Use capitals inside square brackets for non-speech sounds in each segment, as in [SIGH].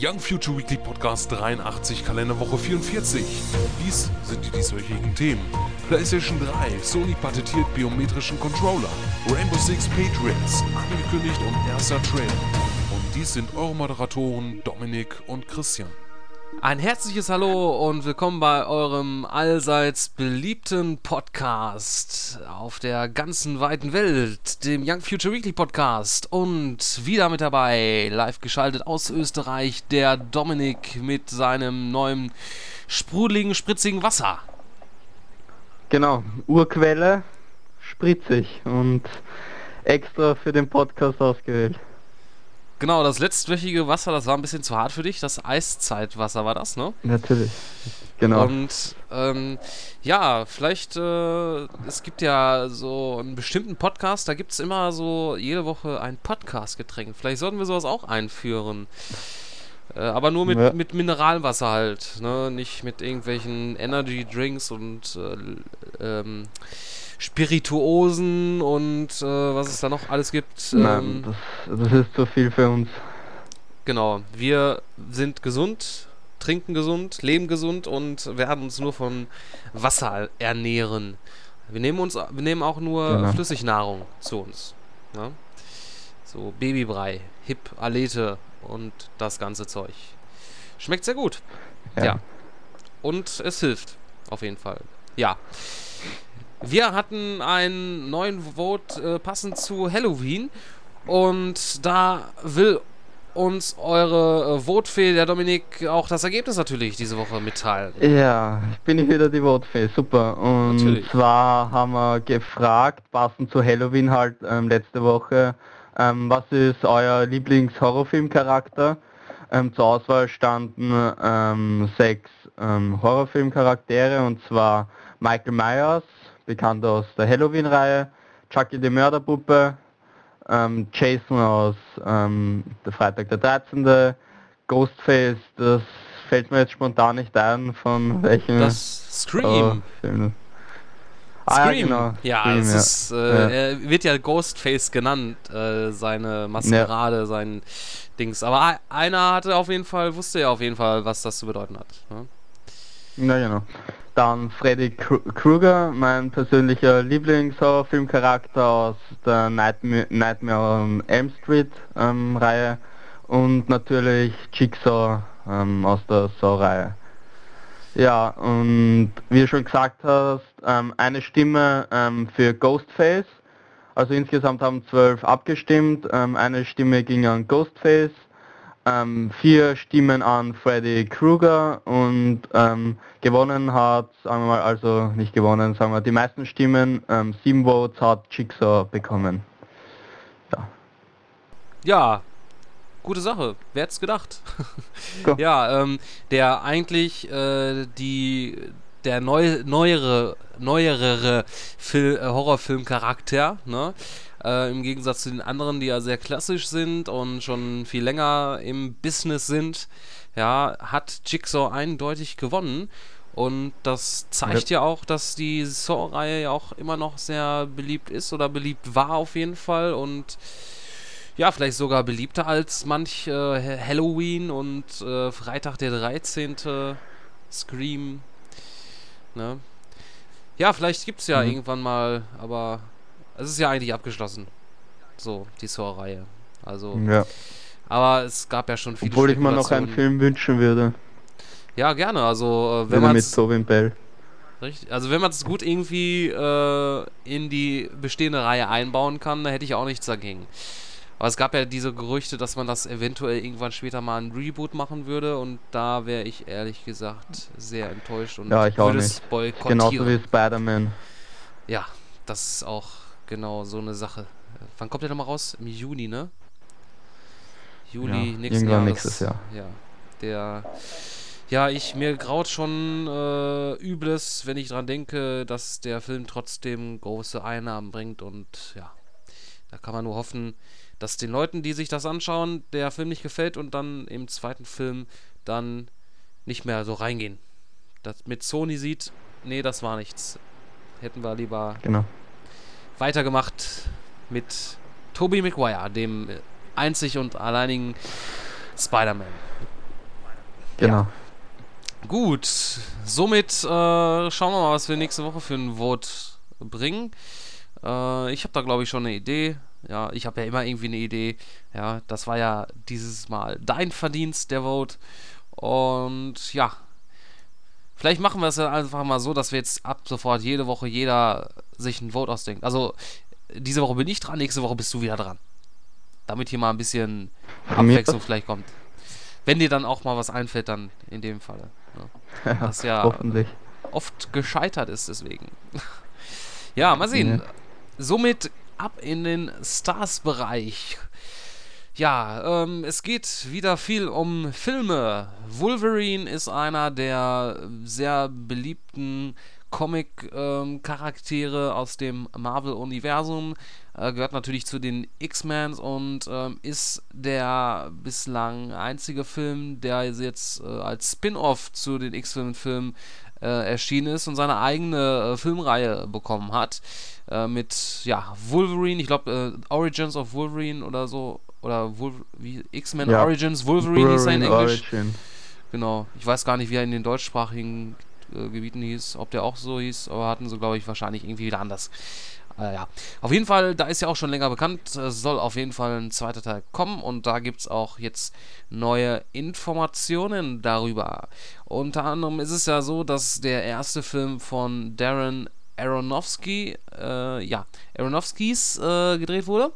Young Future Weekly Podcast 83, Kalenderwoche 44. Dies sind die dieswöchigen Themen. PlayStation 3, Sony patentiert biometrischen Controller. Rainbow Six Patriots, angekündigt und erster Trailer. Und dies sind eure Moderatoren Dominik und Christian. Ein herzliches Hallo und willkommen bei eurem allseits beliebten Podcast auf der ganzen weiten Welt, dem Young Future Weekly Podcast. Und wieder mit dabei, live geschaltet aus Österreich, der Dominik mit seinem neuen sprudeligen, spritzigen Wasser. Genau, Urquelle, spritzig und extra für den Podcast ausgewählt. Genau, das letztwöchige Wasser, das war ein bisschen zu hart für dich. Das Eiszeitwasser war das, ne? Natürlich. Genau. Und ähm, ja, vielleicht, äh, es gibt ja so einen bestimmten Podcast, da gibt es immer so jede Woche ein Podcast-Getränk. Vielleicht sollten wir sowas auch einführen. Äh, aber nur mit, Ja. mit Mineralwasser halt, ne? Nicht mit irgendwelchen Energy Drinks und äh, ähm, Spirituosen und äh, was es da noch alles gibt. Nein, Ähm, das, das ist zu viel für uns. Genau, wir sind gesund, trinken gesund, leben gesund und werden uns nur von Wasser ernähren. Wir nehmen uns, wir nehmen auch nur Genau. Flüssignahrung zu uns. Ne? So Babybrei, Hip, Alete und das ganze Zeug. Schmeckt sehr gut. Ja. Und es hilft, auf jeden Fall. Ja. Wir hatten einen neuen Vote äh, passend zu Halloween. Und da will uns eure äh, Votefee, der Dominik, auch das Ergebnis natürlich diese Woche mitteilen. Ja, ich bin ich wieder die Votefee, super. Und Natürlich. zwar haben wir gefragt, passend zu Halloween halt ähm, letzte Woche, ähm, was ist euer Lieblings-Horrorfilmcharakter? Ähm, zur Auswahl standen ähm, sechs ähm, Horrorfilmcharaktere und zwar Michael Myers, bekannt aus der Halloween-Reihe, Chucky die Mörderpuppe, ähm, Jason aus ähm, der Freitag der 13., Ghostface, das fällt mir jetzt spontan nicht ein, von welchem Das Scream. oh. Ah, ja, Scream. genau. Ja, Scream, es ja. ist, äh, er wird ja Ghostface genannt, äh, seine Maskerade, sein Dings. Aber ei- einer hatte auf jeden Fall, wusste ja auf jeden Fall, was das zu bedeuten hat. Ne? Ja, genau. Dann Freddy Kr Krueger, mein persönlicher Lieblingshorrorfilmcharakter aus der Nightmare, Nightmare on Elm Street ähm, Reihe und natürlich Jigsaw ähm, aus der Saw-Reihe. Ja, und wie du schon gesagt hast, ähm, eine Stimme ähm, für Ghostface. Also insgesamt haben zwölf abgestimmt. Ähm, eine Stimme ging an Ghostface, ähm, vier Stimmen an Freddy Krueger und ähm, gewonnen hat, sagen wir mal, also nicht gewonnen, sagen wir, die meisten Stimmen, ähm, sieben Votes hat Jigsaw bekommen. Ja, gute Sache. Wer hätte es gedacht? Go. [LAUGHS] ja, ähm, der eigentlich äh, die der neu, neuere neuere Fil äh, Horrorfilmcharakter, ne? Äh, Im Gegensatz zu den anderen, die ja sehr klassisch sind und schon viel länger im Business sind, ja, hat Jigsaw eindeutig gewonnen. Und das zeigt ja auch, dass die Saw-Reihe ja auch immer noch sehr beliebt ist oder beliebt war auf jeden Fall. Und ja, vielleicht sogar beliebter als manch äh, Ha- Halloween und äh, Freitag der 13. Scream. Ne? Ja, vielleicht gibt es ja Mhm. irgendwann mal, aber es ist ja eigentlich abgeschlossen. So, die Saw-Reihe. Also, Ja. aber es gab ja schon viele Obwohl ich mir noch einen. Film wünschen würde. Ja, gerne. Also, äh, wenn man mit es Tobin Bell. Richtig. Also wenn man es gut irgendwie äh, in die bestehende Reihe einbauen kann, da hätte ich auch nichts dagegen. Aber es gab ja diese Gerüchte, dass man das eventuell irgendwann später mal ein Reboot machen würde und da wäre ich ehrlich gesagt sehr enttäuscht und Ja, ich auch würde es nicht. boykottieren. Genauso wie Spider-Man. Ja, das ist auch genau so eine Sache. Wann kommt der nochmal raus? Im Juni, ne? Juli Ja, nächsten Jahres. nächstes Jahr. Ja, der. Ja, ich mir graut schon äh, Übles, wenn ich dran denke, dass der Film trotzdem große Einnahmen bringt und ja, da kann man nur hoffen, dass den Leuten, die sich das anschauen, der Film nicht gefällt und dann im zweiten Film dann nicht mehr so reingehen. Das mit Sony sieht, nee, das war nichts. Hätten wir lieber Genau. Weitergemacht mit Tobey Maguire, dem einzig und alleinigen Spider-Man. Genau. Ja. Gut, somit äh, schauen wir mal, was wir nächste Woche für ein Vote bringen. Äh, ich habe da, glaube ich, schon eine Idee. Ja, ich habe ja immer irgendwie eine Idee. Ja, das war ja dieses Mal dein Verdienst, der Vote. Und ja, vielleicht machen wir es ja einfach mal so, dass wir jetzt ab sofort jede Woche jeder sich ein Vote ausdenkt. Also, diese Woche bin ich dran, nächste Woche bist du wieder dran. Damit hier mal ein bisschen Abwechslung vielleicht kommt. Wenn dir dann auch mal was einfällt, dann in dem Falle. Ja. Was ja Hoffentlich. oft gescheitert ist, deswegen. ja, mal sehen. Ja. Somit ab in den Stars-Bereich. Ja, ähm, es geht wieder viel um Filme. Wolverine ist einer der sehr beliebten Comic-Charaktere aus dem Marvel-Universum. Äh, gehört natürlich zu den X-Men und ähm, ist der bislang einzige Film, der jetzt äh, als Spin-off zu den X-Men-Filmen äh, erschienen ist und seine eigene äh, Filmreihe bekommen hat. Äh, mit, ja, Wolverine, ich glaube, äh, Origins of Wolverine oder so. Oder wie X-Men Ja. Origins, Wolverine, hieß er in Wolverine Englisch. Origin. Genau. Ich weiß gar nicht, wie er in den deutschsprachigen äh, Gebieten hieß, ob der auch so hieß, aber hatten sie, glaube ich, wahrscheinlich irgendwie wieder anders. Äh, ja. Auf jeden Fall, da ist ja auch schon länger bekannt, es soll auf jeden Fall ein zweiter Teil kommen und da gibt es auch jetzt neue Informationen darüber. Unter anderem ist es ja so, dass der erste Film von Darren Aronofsky, äh, ja, Aronofskys äh, gedreht wurde.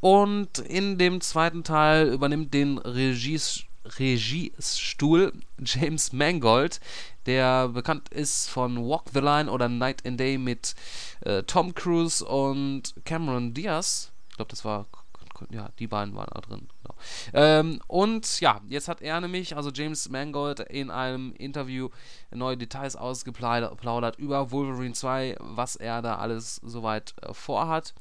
Und in dem zweiten Teil übernimmt den Regies Regiestuhl [LAUGHS] James Mangold, der bekannt ist von Walk the Line oder Night and Day mit äh, Tom Cruise und Cameron Diaz. Ich glaube, das war, ja, die beiden waren da drin. Genau. Ähm, und ja, jetzt hat er nämlich, also James Mangold, in einem Interview neue Details ausgeplaudert über Wolverine 2, was er da alles soweit äh, vorhat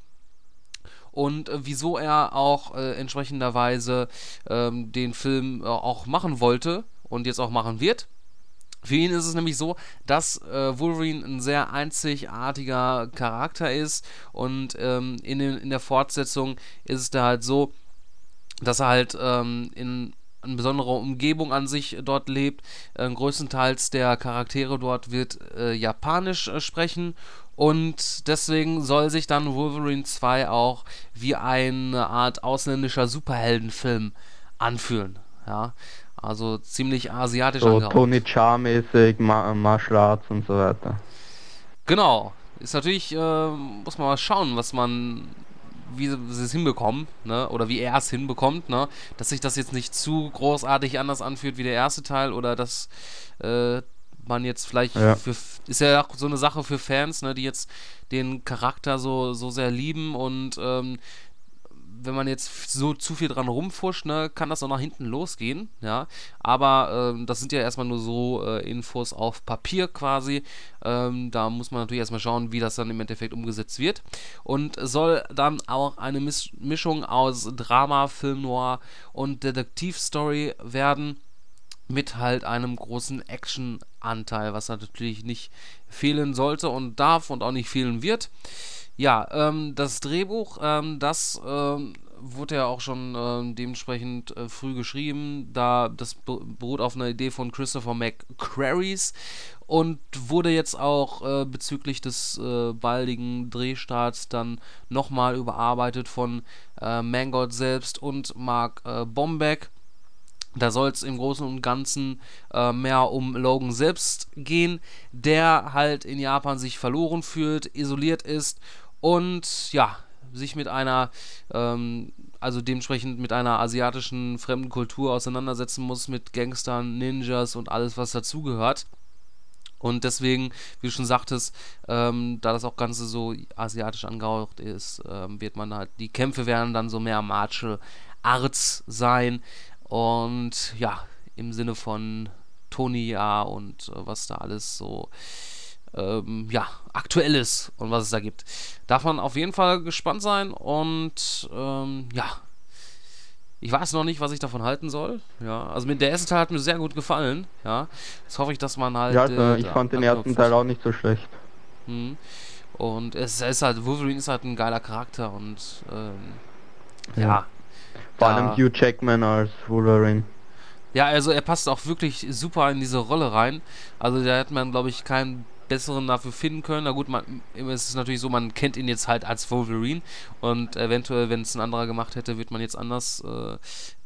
und äh, wieso er auch äh, entsprechenderweise ähm, den Film äh, auch machen wollte und jetzt auch machen wird. Für ihn ist es nämlich so, dass äh, Wolverine ein sehr einzigartiger Charakter ist und ähm, in, den, in der Fortsetzung ist es da halt so, dass er halt ähm, in eine besondere Umgebung an sich dort lebt. Äh, größtenteils der Charaktere dort wird äh, Japanisch äh, sprechen und deswegen soll sich dann Wolverine 2 auch wie eine Art ausländischer Superheldenfilm anfühlen. Ja, also ziemlich asiatisch So angehaucht. Tony Jaa-mäßig, Ma Martial Arts und so weiter. Genau. Ist natürlich, äh, muss man mal schauen, was man, wie sie sie es hinbekommen, ne? Oder wie er es hinbekommt, ne? Dass sich das jetzt nicht zu großartig anders anfühlt wie der erste Teil oder dass äh, man jetzt vielleicht Ja. für ist ja auch so eine Sache für Fans, ne, die jetzt den Charakter so, so sehr lieben und ähm, wenn man jetzt so zu viel dran rumfuscht, ne, kann das auch nach hinten losgehen, ja. Aber ähm, das sind ja erstmal nur so äh, Infos auf Papier quasi. Ähm, da muss man natürlich erstmal schauen, wie das dann im Endeffekt umgesetzt wird. Und soll dann auch eine Mis Mischung aus Drama, Film Noir und Detektivstory werden mit halt einem großen Action-Anteil, was natürlich nicht fehlen sollte und darf und auch nicht fehlen wird. Ja, ähm, das Drehbuch, ähm, das ähm, wurde ja auch schon ähm, dementsprechend äh, früh geschrieben, da das be- beruht auf einer Idee von Christopher McQuarries und wurde jetzt auch äh, bezüglich des äh, baldigen Drehstarts dann nochmal überarbeitet von äh, Mangold selbst und Mark äh, Bombeck. Da soll es im Großen und Ganzen äh, mehr um Logan selbst gehen, der halt in Japan sich verloren fühlt, isoliert ist und ja, sich mit einer, ähm, also dementsprechend mit einer asiatischen fremden Kultur auseinandersetzen muss, mit Gangstern, Ninjas und alles, was dazugehört. Und deswegen, wie du schon sagtest, ähm, da das auch Ganze so asiatisch angehaucht ist, ähm, wird man halt, die Kämpfe werden dann so mehr Martial Arts sein. Und ja, im Sinne von Tony ja und äh, was da alles so ähm, ja, aktuell ist und was es da gibt. Darf man auf jeden Fall gespannt sein und ähm, ja, ich weiß noch nicht, was ich davon halten soll. Ja, also mit der erste Teil hat mir sehr gut gefallen. Ja, jetzt hoffe ich, dass man halt. Ja, also äh, ich fand den ersten Teil auch nicht so schlecht. Mhm. Und es ist halt, Wolverine ist halt ein geiler Charakter und ähm, ja. Ja. Vor allem Hugh Jackman als Wolverine. Ja, also er passt auch wirklich super in diese Rolle rein. Also da hätte man, glaube ich, keinen besseren dafür finden können. Na gut, man, es ist natürlich so, man kennt ihn jetzt halt als Wolverine und eventuell, wenn es ein anderer gemacht hätte, wird man jetzt anders äh,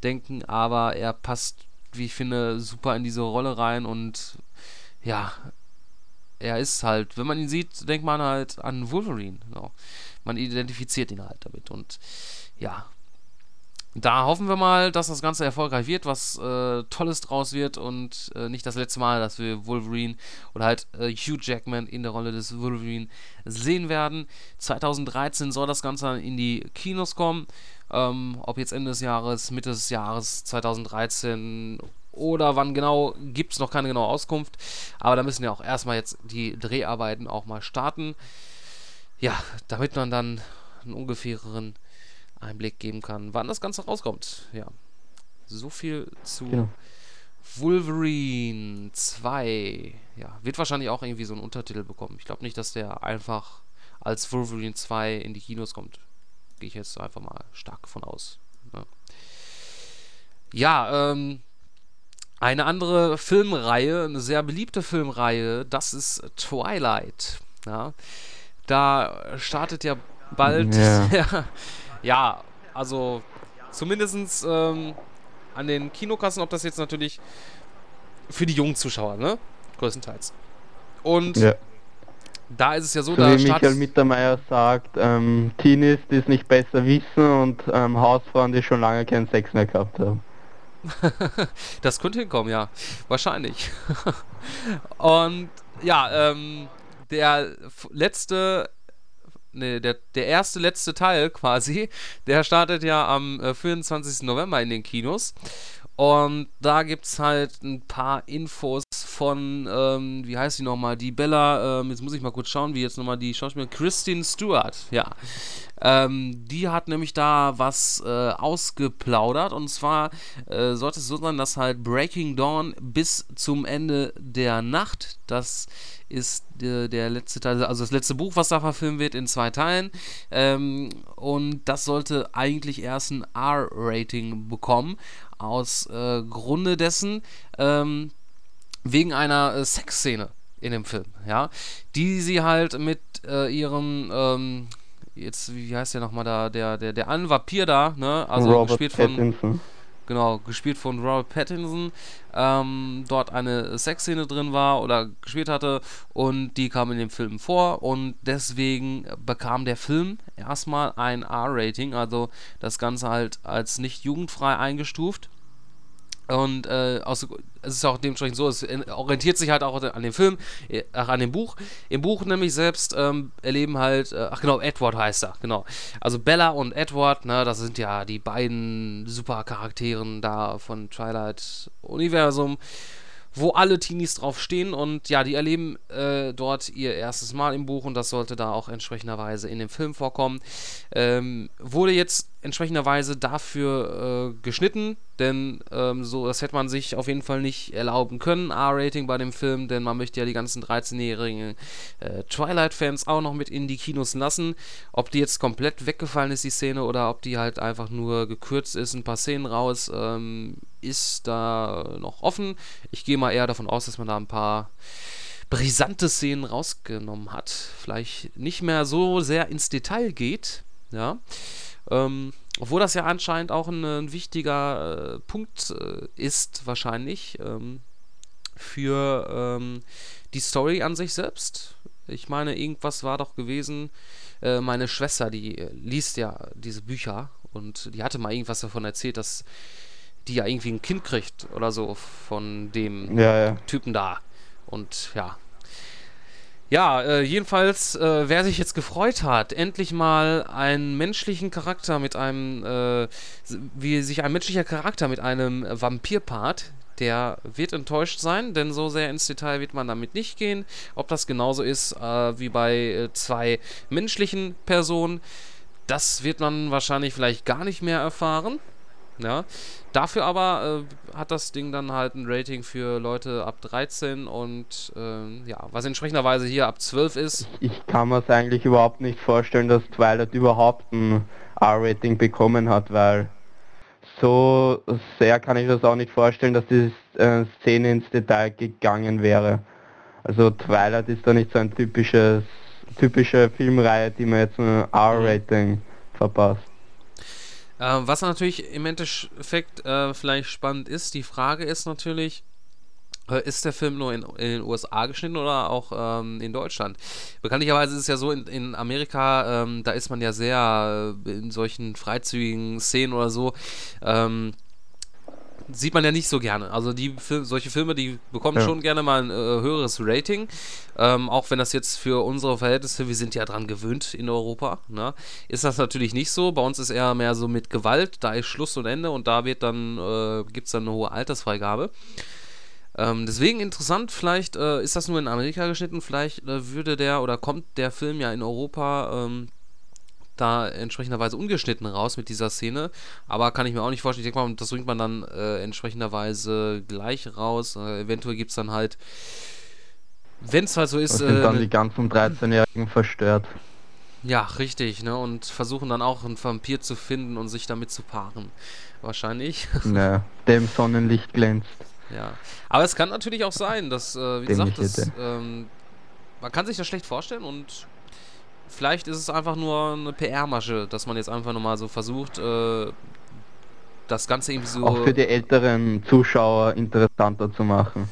denken. Aber er passt, wie ich finde, super in diese Rolle rein und ja, er ist halt, wenn man ihn sieht, denkt man halt an Wolverine. Genau. Man identifiziert ihn halt damit und ja, da hoffen wir mal, dass das Ganze erfolgreich wird, was äh, Tolles draus wird und äh, nicht das letzte Mal, dass wir Wolverine oder halt äh, Hugh Jackman in der Rolle des Wolverine sehen werden. 2013 soll das Ganze in die Kinos kommen. Ähm, ob jetzt Ende des Jahres, Mitte des Jahres 2013 oder wann genau, gibt es noch keine genaue Auskunft. Aber da müssen ja auch erstmal jetzt die Dreharbeiten auch mal starten. Ja, damit man dann einen ungefähren Einblick geben kann, wann das Ganze rauskommt. Ja. So viel zu genau. Wolverine 2. Ja, wird wahrscheinlich auch irgendwie so einen Untertitel bekommen. Ich glaube nicht, dass der einfach als Wolverine 2 in die Kinos kommt. Gehe ich jetzt einfach mal stark von aus. Ja, ja ähm, eine andere Filmreihe, eine sehr beliebte Filmreihe, das ist Twilight. Ja, da startet ja bald ja. [LAUGHS] Ja, also zumindest ähm, an den Kinokassen, ob das jetzt natürlich für die jungen Zuschauer, ne? Größtenteils. Und ja. da ist es ja so, so da wie Michael Mittermeier sagt, ähm, Teenies, die es nicht besser wissen und ähm, Hausfrauen, die schon lange keinen Sex mehr gehabt haben. [LAUGHS] das könnte hinkommen, ja. Wahrscheinlich. [LAUGHS] und ja, ähm, der letzte nee, der, der erste letzte Teil quasi, der startet ja am äh, 24. November in den Kinos. Und da gibt es halt ein paar Infos von, ähm, wie heißt die nochmal? Die Bella, ähm, jetzt muss ich mal kurz schauen, wie jetzt nochmal die Schauspielerin Christine Stewart, ja. Ähm, die hat nämlich da was äh, ausgeplaudert und zwar äh, sollte es so sein, dass halt Breaking Dawn bis zum Ende der Nacht, das ist der, der letzte Teil, also das letzte Buch, was da verfilmt wird, in zwei Teilen. Ähm, und das sollte eigentlich erst ein R-Rating bekommen. Aus äh, Grunde dessen, ähm, wegen einer äh, Sexszene in dem Film, ja, die sie halt mit äh, ihrem, ähm, jetzt, wie heißt der nochmal da, der, der, der an Vampir da, ne, also Robert gespielt von, Pattinson genau, gespielt von Robert Pattinson, ähm, dort eine Sexszene drin war oder gespielt hatte und die kam in dem Film vor und deswegen bekam der Film erstmal ein R-Rating, also das Ganze halt als nicht jugendfrei eingestuft. Und äh, aus, es ist auch dementsprechend so, es orientiert sich halt auch an dem Film, äh, an dem Buch. Im Buch nämlich selbst ähm, erleben halt, äh, ach genau, Edward heißt er, genau. Also Bella und Edward, ne, das sind ja die beiden Supercharakteren da von Twilight Universum wo alle Teenies drauf stehen und ja, die erleben äh, dort ihr erstes Mal im Buch und das sollte da auch entsprechenderweise in dem Film vorkommen. Ähm, wurde jetzt entsprechenderweise dafür äh, geschnitten, denn ähm, so, das hätte man sich auf jeden Fall nicht erlauben können, R-Rating bei dem Film, denn man möchte ja die ganzen 13-jährigen äh, Twilight-Fans auch noch mit in die Kinos lassen. Ob die jetzt komplett weggefallen ist, die Szene, oder ob die halt einfach nur gekürzt ist, ein paar Szenen raus, ähm, ist da noch offen. Ich gehe mal eher davon aus, dass man da ein paar brisante Szenen rausgenommen hat. Vielleicht nicht mehr so sehr ins Detail geht, ja. Ähm, obwohl das ja anscheinend auch ein, ein wichtiger äh, Punkt äh, ist, wahrscheinlich, ähm, für ähm, die Story an sich selbst. Ich meine, irgendwas war doch gewesen. Äh, meine Schwester, die äh, liest ja diese Bücher und die hatte mal irgendwas davon erzählt, dass die ja irgendwie ein Kind kriegt oder so von dem ja, ja. Typen da. Und ja. Ja, äh, jedenfalls, äh, wer sich jetzt gefreut hat, endlich mal einen menschlichen Charakter mit einem, äh, wie sich ein menschlicher Charakter mit einem Vampirpart, der wird enttäuscht sein, denn so sehr ins Detail wird man damit nicht gehen. Ob das genauso ist äh, wie bei äh, zwei menschlichen Personen, das wird man wahrscheinlich vielleicht gar nicht mehr erfahren. Ja. Dafür aber äh, hat das Ding dann halt ein Rating für Leute ab 13 und äh, ja, was entsprechenderweise hier ab 12 ist. Ich kann mir es eigentlich überhaupt nicht vorstellen, dass Twilight überhaupt ein R-Rating bekommen hat, weil so sehr kann ich das auch nicht vorstellen, dass die äh, Szene ins Detail gegangen wäre. Also Twilight ist da nicht so ein typisches, typische Filmreihe, die man jetzt ein R-Rating verpasst. Äh, was natürlich im Endeffekt äh, vielleicht spannend ist, die Frage ist natürlich, äh, ist der Film nur in, in, den USA geschnitten oder auch ähm, in Deutschland? Bekanntlicherweise ist es ja so, in, in Amerika, ähm, da ist man ja sehr äh, in solchen freizügigen Szenen oder so, ähm, sieht man ja nicht so gerne. Also die solche Filme, die bekommen ja. schon gerne mal ein äh, höheres Rating. Ähm, auch wenn das jetzt für unsere Verhältnisse, wir sind ja dran gewöhnt in Europa, ne? ist das natürlich nicht so. Bei uns ist eher mehr so mit Gewalt, da ist Schluss und Ende und da wird dann, äh, gibt es dann eine hohe Altersfreigabe. Ähm, deswegen interessant, vielleicht äh, ist das nur in Amerika geschnitten, vielleicht äh, würde der oder kommt der Film ja in Europa ähm, da entsprechenderweise ungeschnitten raus mit dieser Szene. Aber kann ich mir auch nicht vorstellen. Ich denke mal, das bringt man dann äh, entsprechenderweise gleich raus. Äh, eventuell gibt es dann halt, wenn es halt so ist. Das sind äh, dann die ganzen 13-Jährigen verstört. Ja, richtig, ne? Und versuchen dann auch einen Vampir zu finden und sich damit zu paaren. Wahrscheinlich. [LAUGHS] Ja, dem Sonnenlicht glänzt. Ja. Aber es kann natürlich auch sein, dass, äh, wie dem gesagt, das, ähm, man kann sich das schlecht vorstellen und vielleicht ist es einfach nur eine PR-Masche, dass man jetzt einfach nochmal so versucht, äh, das Ganze irgendwie so. Auch für die älteren Zuschauer interessanter zu machen.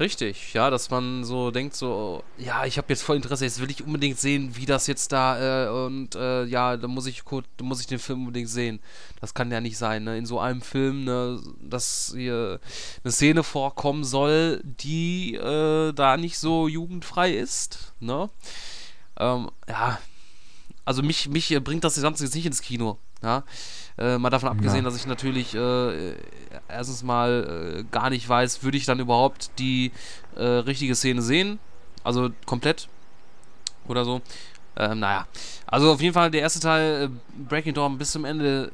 Richtig, ja, dass man so denkt, so, ja, ich habe jetzt voll Interesse, jetzt will ich unbedingt sehen, wie das jetzt da, äh, und äh, ja, da muss ich kurz, da muss ich den Film unbedingt sehen. Das kann ja nicht sein, ne? In so einem Film, ne, dass hier eine Szene vorkommen soll, die äh, da nicht so jugendfrei ist, ne? Ähm, ja, also mich, mich bringt das Ganze jetzt nicht ins Kino. Ja? Äh, mal davon abgesehen, ja. dass ich natürlich äh, erstens mal äh, gar nicht weiß, würde ich dann überhaupt die äh, richtige Szene sehen? Also komplett oder so. Ähm, naja, also auf jeden Fall der erste Teil, äh, Breaking Dawn, bis zum Ende,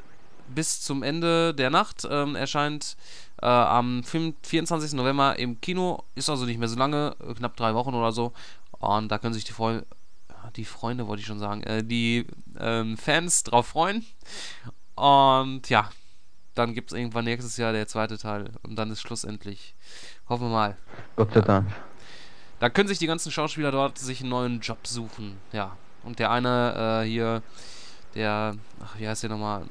bis zum Ende der Nacht ähm, erscheint äh, am 24. November im Kino. Ist also nicht mehr so lange, knapp drei Wochen oder so. Und da können sich die Freunde die Freunde wollte ich schon sagen, äh, die ähm, Fans drauf freuen. Und ja, dann gibt es irgendwann nächstes Jahr der zweite Teil und dann ist schlussendlich. Hoffen wir mal. Gott sei Dank. Da können sich die ganzen Schauspieler dort sich einen neuen Job suchen. Ja. Und der eine äh, hier, der, ach, wie heißt der nochmal?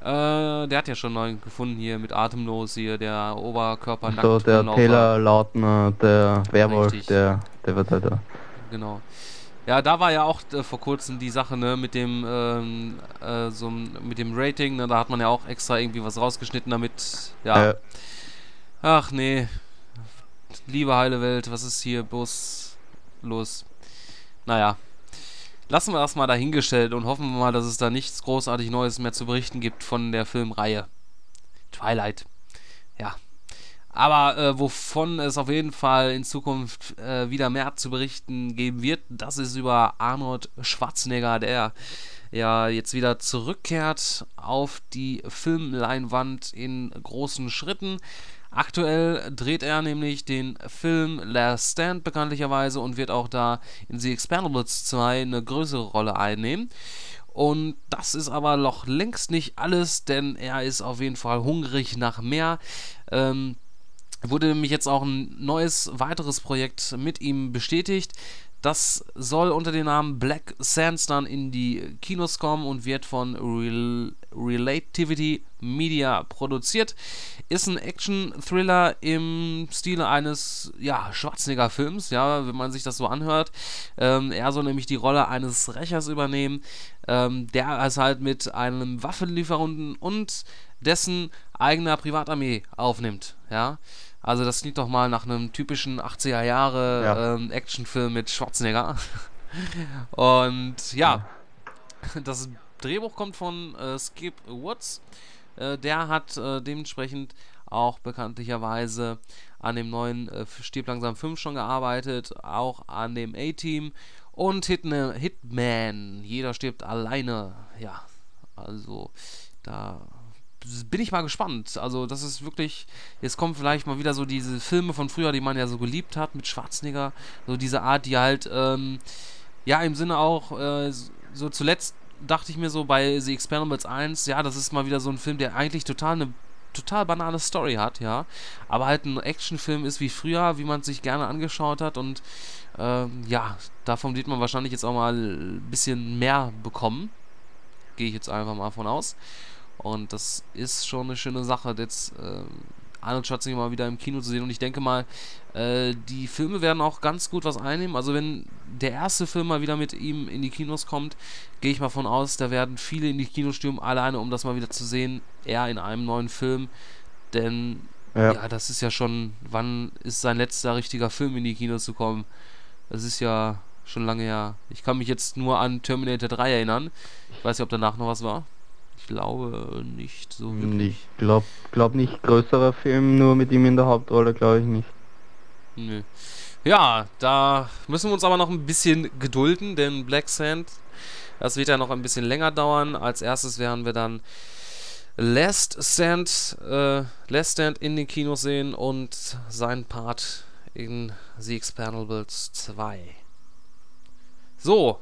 Äh, der hat ja schon einen neuen gefunden hier mit Atemlos hier, der Oberkörper So, der Taylor Lautner, der Werwolf, der, der wird halt da. Genau. Ja, da war ja auch äh, vor kurzem die Sache, ne, mit dem, ähm, äh, so mit dem Rating, ne, da hat man ja auch extra irgendwie was rausgeschnitten, damit, ja. Äh. Ach nee. Liebe heile Welt, was ist hier bloß los? Naja. Lassen wir das mal dahingestellt und hoffen wir mal, dass es da nichts großartig Neues mehr zu berichten gibt von der Filmreihe. Twilight. Aber äh, wovon es auf jeden Fall in Zukunft äh, wieder mehr zu berichten geben wird, das ist über Arnold Schwarzenegger, der ja jetzt wieder zurückkehrt auf die Filmleinwand in großen Schritten. Aktuell dreht er nämlich den Film Last Stand bekanntlicherweise und wird auch da in The Expendables 2 eine größere Rolle einnehmen. Und das ist aber noch längst nicht alles, denn er ist auf jeden Fall hungrig nach mehr. Ähm, wurde nämlich jetzt auch ein neues, weiteres Projekt mit ihm bestätigt. Das soll unter dem Namen Black Sands dann in die Kinos kommen und wird von Rel Relativity Media produziert. Ist ein Action-Thriller im Stile eines ja, Schwarzenegger-Films, ja, wenn man sich das so anhört. Ähm, er soll nämlich die Rolle eines Rächers übernehmen, ähm, der es halt mit einem Waffenlieferanten und dessen eigener Privatarmee aufnimmt, ja. Also das klingt doch mal nach einem typischen 80er Jahre ja. ähm, Actionfilm mit Schwarzenegger. [LAUGHS] Und ja, das Drehbuch kommt von äh, Skip Woods. Äh, der hat äh, dementsprechend auch bekanntlicherweise an dem neuen äh, Stirb langsam 5 schon gearbeitet, auch an dem A-Team und Hit Hitman. Jeder stirbt alleine. Ja, also da bin ich mal gespannt. Also, das ist wirklich. Jetzt kommen vielleicht mal wieder so diese Filme von früher, die man ja so geliebt hat mit Schwarzenegger. So diese Art, die halt, ähm, ja, im Sinne auch, äh, so zuletzt dachte ich mir so bei The Expendables 1, ja, das ist mal wieder so ein Film, der eigentlich total eine total banale Story hat, ja, aber halt ein Actionfilm ist wie früher, wie man es sich gerne angeschaut hat und ähm, ja, davon wird man wahrscheinlich jetzt auch mal ein bisschen mehr bekommen. Gehe ich jetzt einfach mal von aus. Und das ist schon eine schöne Sache, jetzt äh, Arnold Schwarzenegger mal wieder im Kino zu sehen. Und ich denke mal, äh, die Filme werden auch ganz gut was einnehmen. Also wenn der erste Film mal wieder mit ihm in die Kinos kommt, gehe ich mal von aus, da werden viele in die Kinos stürmen, alleine um das mal wieder zu sehen. Er in einem neuen Film. Denn ja. ja, das ist ja schon, wann ist sein letzter richtiger Film in die Kinos zu kommen? Das ist ja schon lange her. Ich kann mich jetzt nur an Terminator 3 erinnern. Ich weiß nicht, ob danach noch was war. Ich glaube nicht so wirklich. Ich glaube glaub nicht. Größerer Film, nur mit ihm in der Hauptrolle, glaube ich nicht. Nö. Ja, da müssen wir uns aber noch ein bisschen gedulden, denn Black Sand, das wird ja noch ein bisschen länger dauern. Als erstes werden wir dann Last Stand, äh, Last Stand in den Kinos sehen und seinen Part in The Expendables 2. So,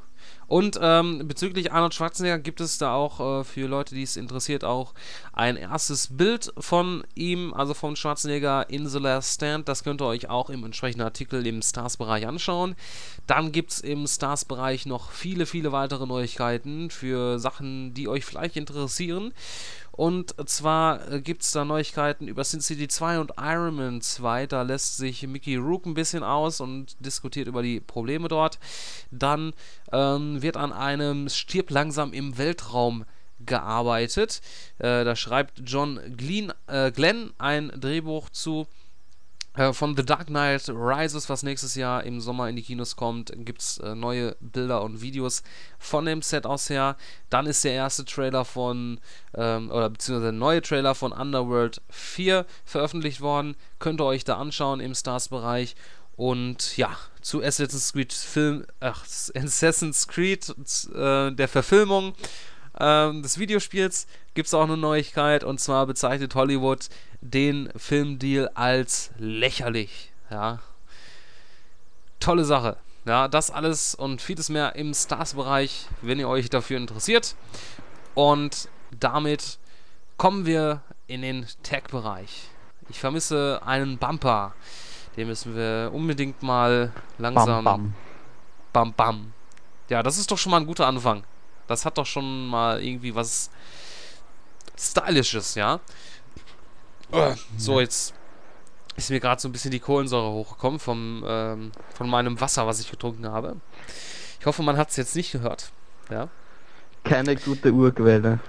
und ähm, bezüglich Arnold Schwarzenegger gibt es da auch äh, für Leute, die es interessiert, auch ein erstes Bild von ihm, also von Schwarzenegger in The Last Stand. Das könnt ihr euch auch im entsprechenden Artikel im Stars-Bereich anschauen. Dann gibt es im Stars-Bereich noch viele, viele weitere Neuigkeiten für Sachen, die euch vielleicht interessieren. Und zwar äh, gibt es da Neuigkeiten über Sin City 2 und Iron Man 2. Da lässt sich Mickey Rook ein bisschen aus und diskutiert über die Probleme dort. Dann ähm, wird an einem Stirb langsam im Weltraum gearbeitet. Äh, da schreibt John Glenn, äh, Glenn ein Drehbuch zu. Äh, von The Dark Knight Rises, was nächstes Jahr im Sommer in die Kinos kommt, gibt es äh, neue Bilder und Videos von dem Set aus her. Dann ist der erste Trailer von, ähm, oder beziehungsweise der neue Trailer von Underworld 4 veröffentlicht worden. Könnt ihr euch da anschauen im Stars-Bereich. Und ja, zu Assassin's Creed Film, ach, Assassin's Creed, äh, der Verfilmung ähm, des Videospiels gibt es auch eine Neuigkeit und zwar bezeichnet Hollywood den Filmdeal als lächerlich. Ja. Tolle Sache. Ja, das alles und vieles mehr im Stars-Bereich, wenn ihr euch dafür interessiert. Und damit kommen wir in den Tech-Bereich. Ich vermisse einen Bumper. Den müssen wir unbedingt mal langsam. Bam, bam. Bam, bam. Ja, das ist doch schon mal ein guter Anfang. Das hat doch schon mal irgendwie was Stylisches, ja. So, jetzt ist mir gerade so ein bisschen die Kohlensäure hochgekommen vom, ähm, von meinem Wasser, was ich getrunken habe. Ich hoffe, man hat es jetzt nicht gehört. Ja. Keine gute Urquelle.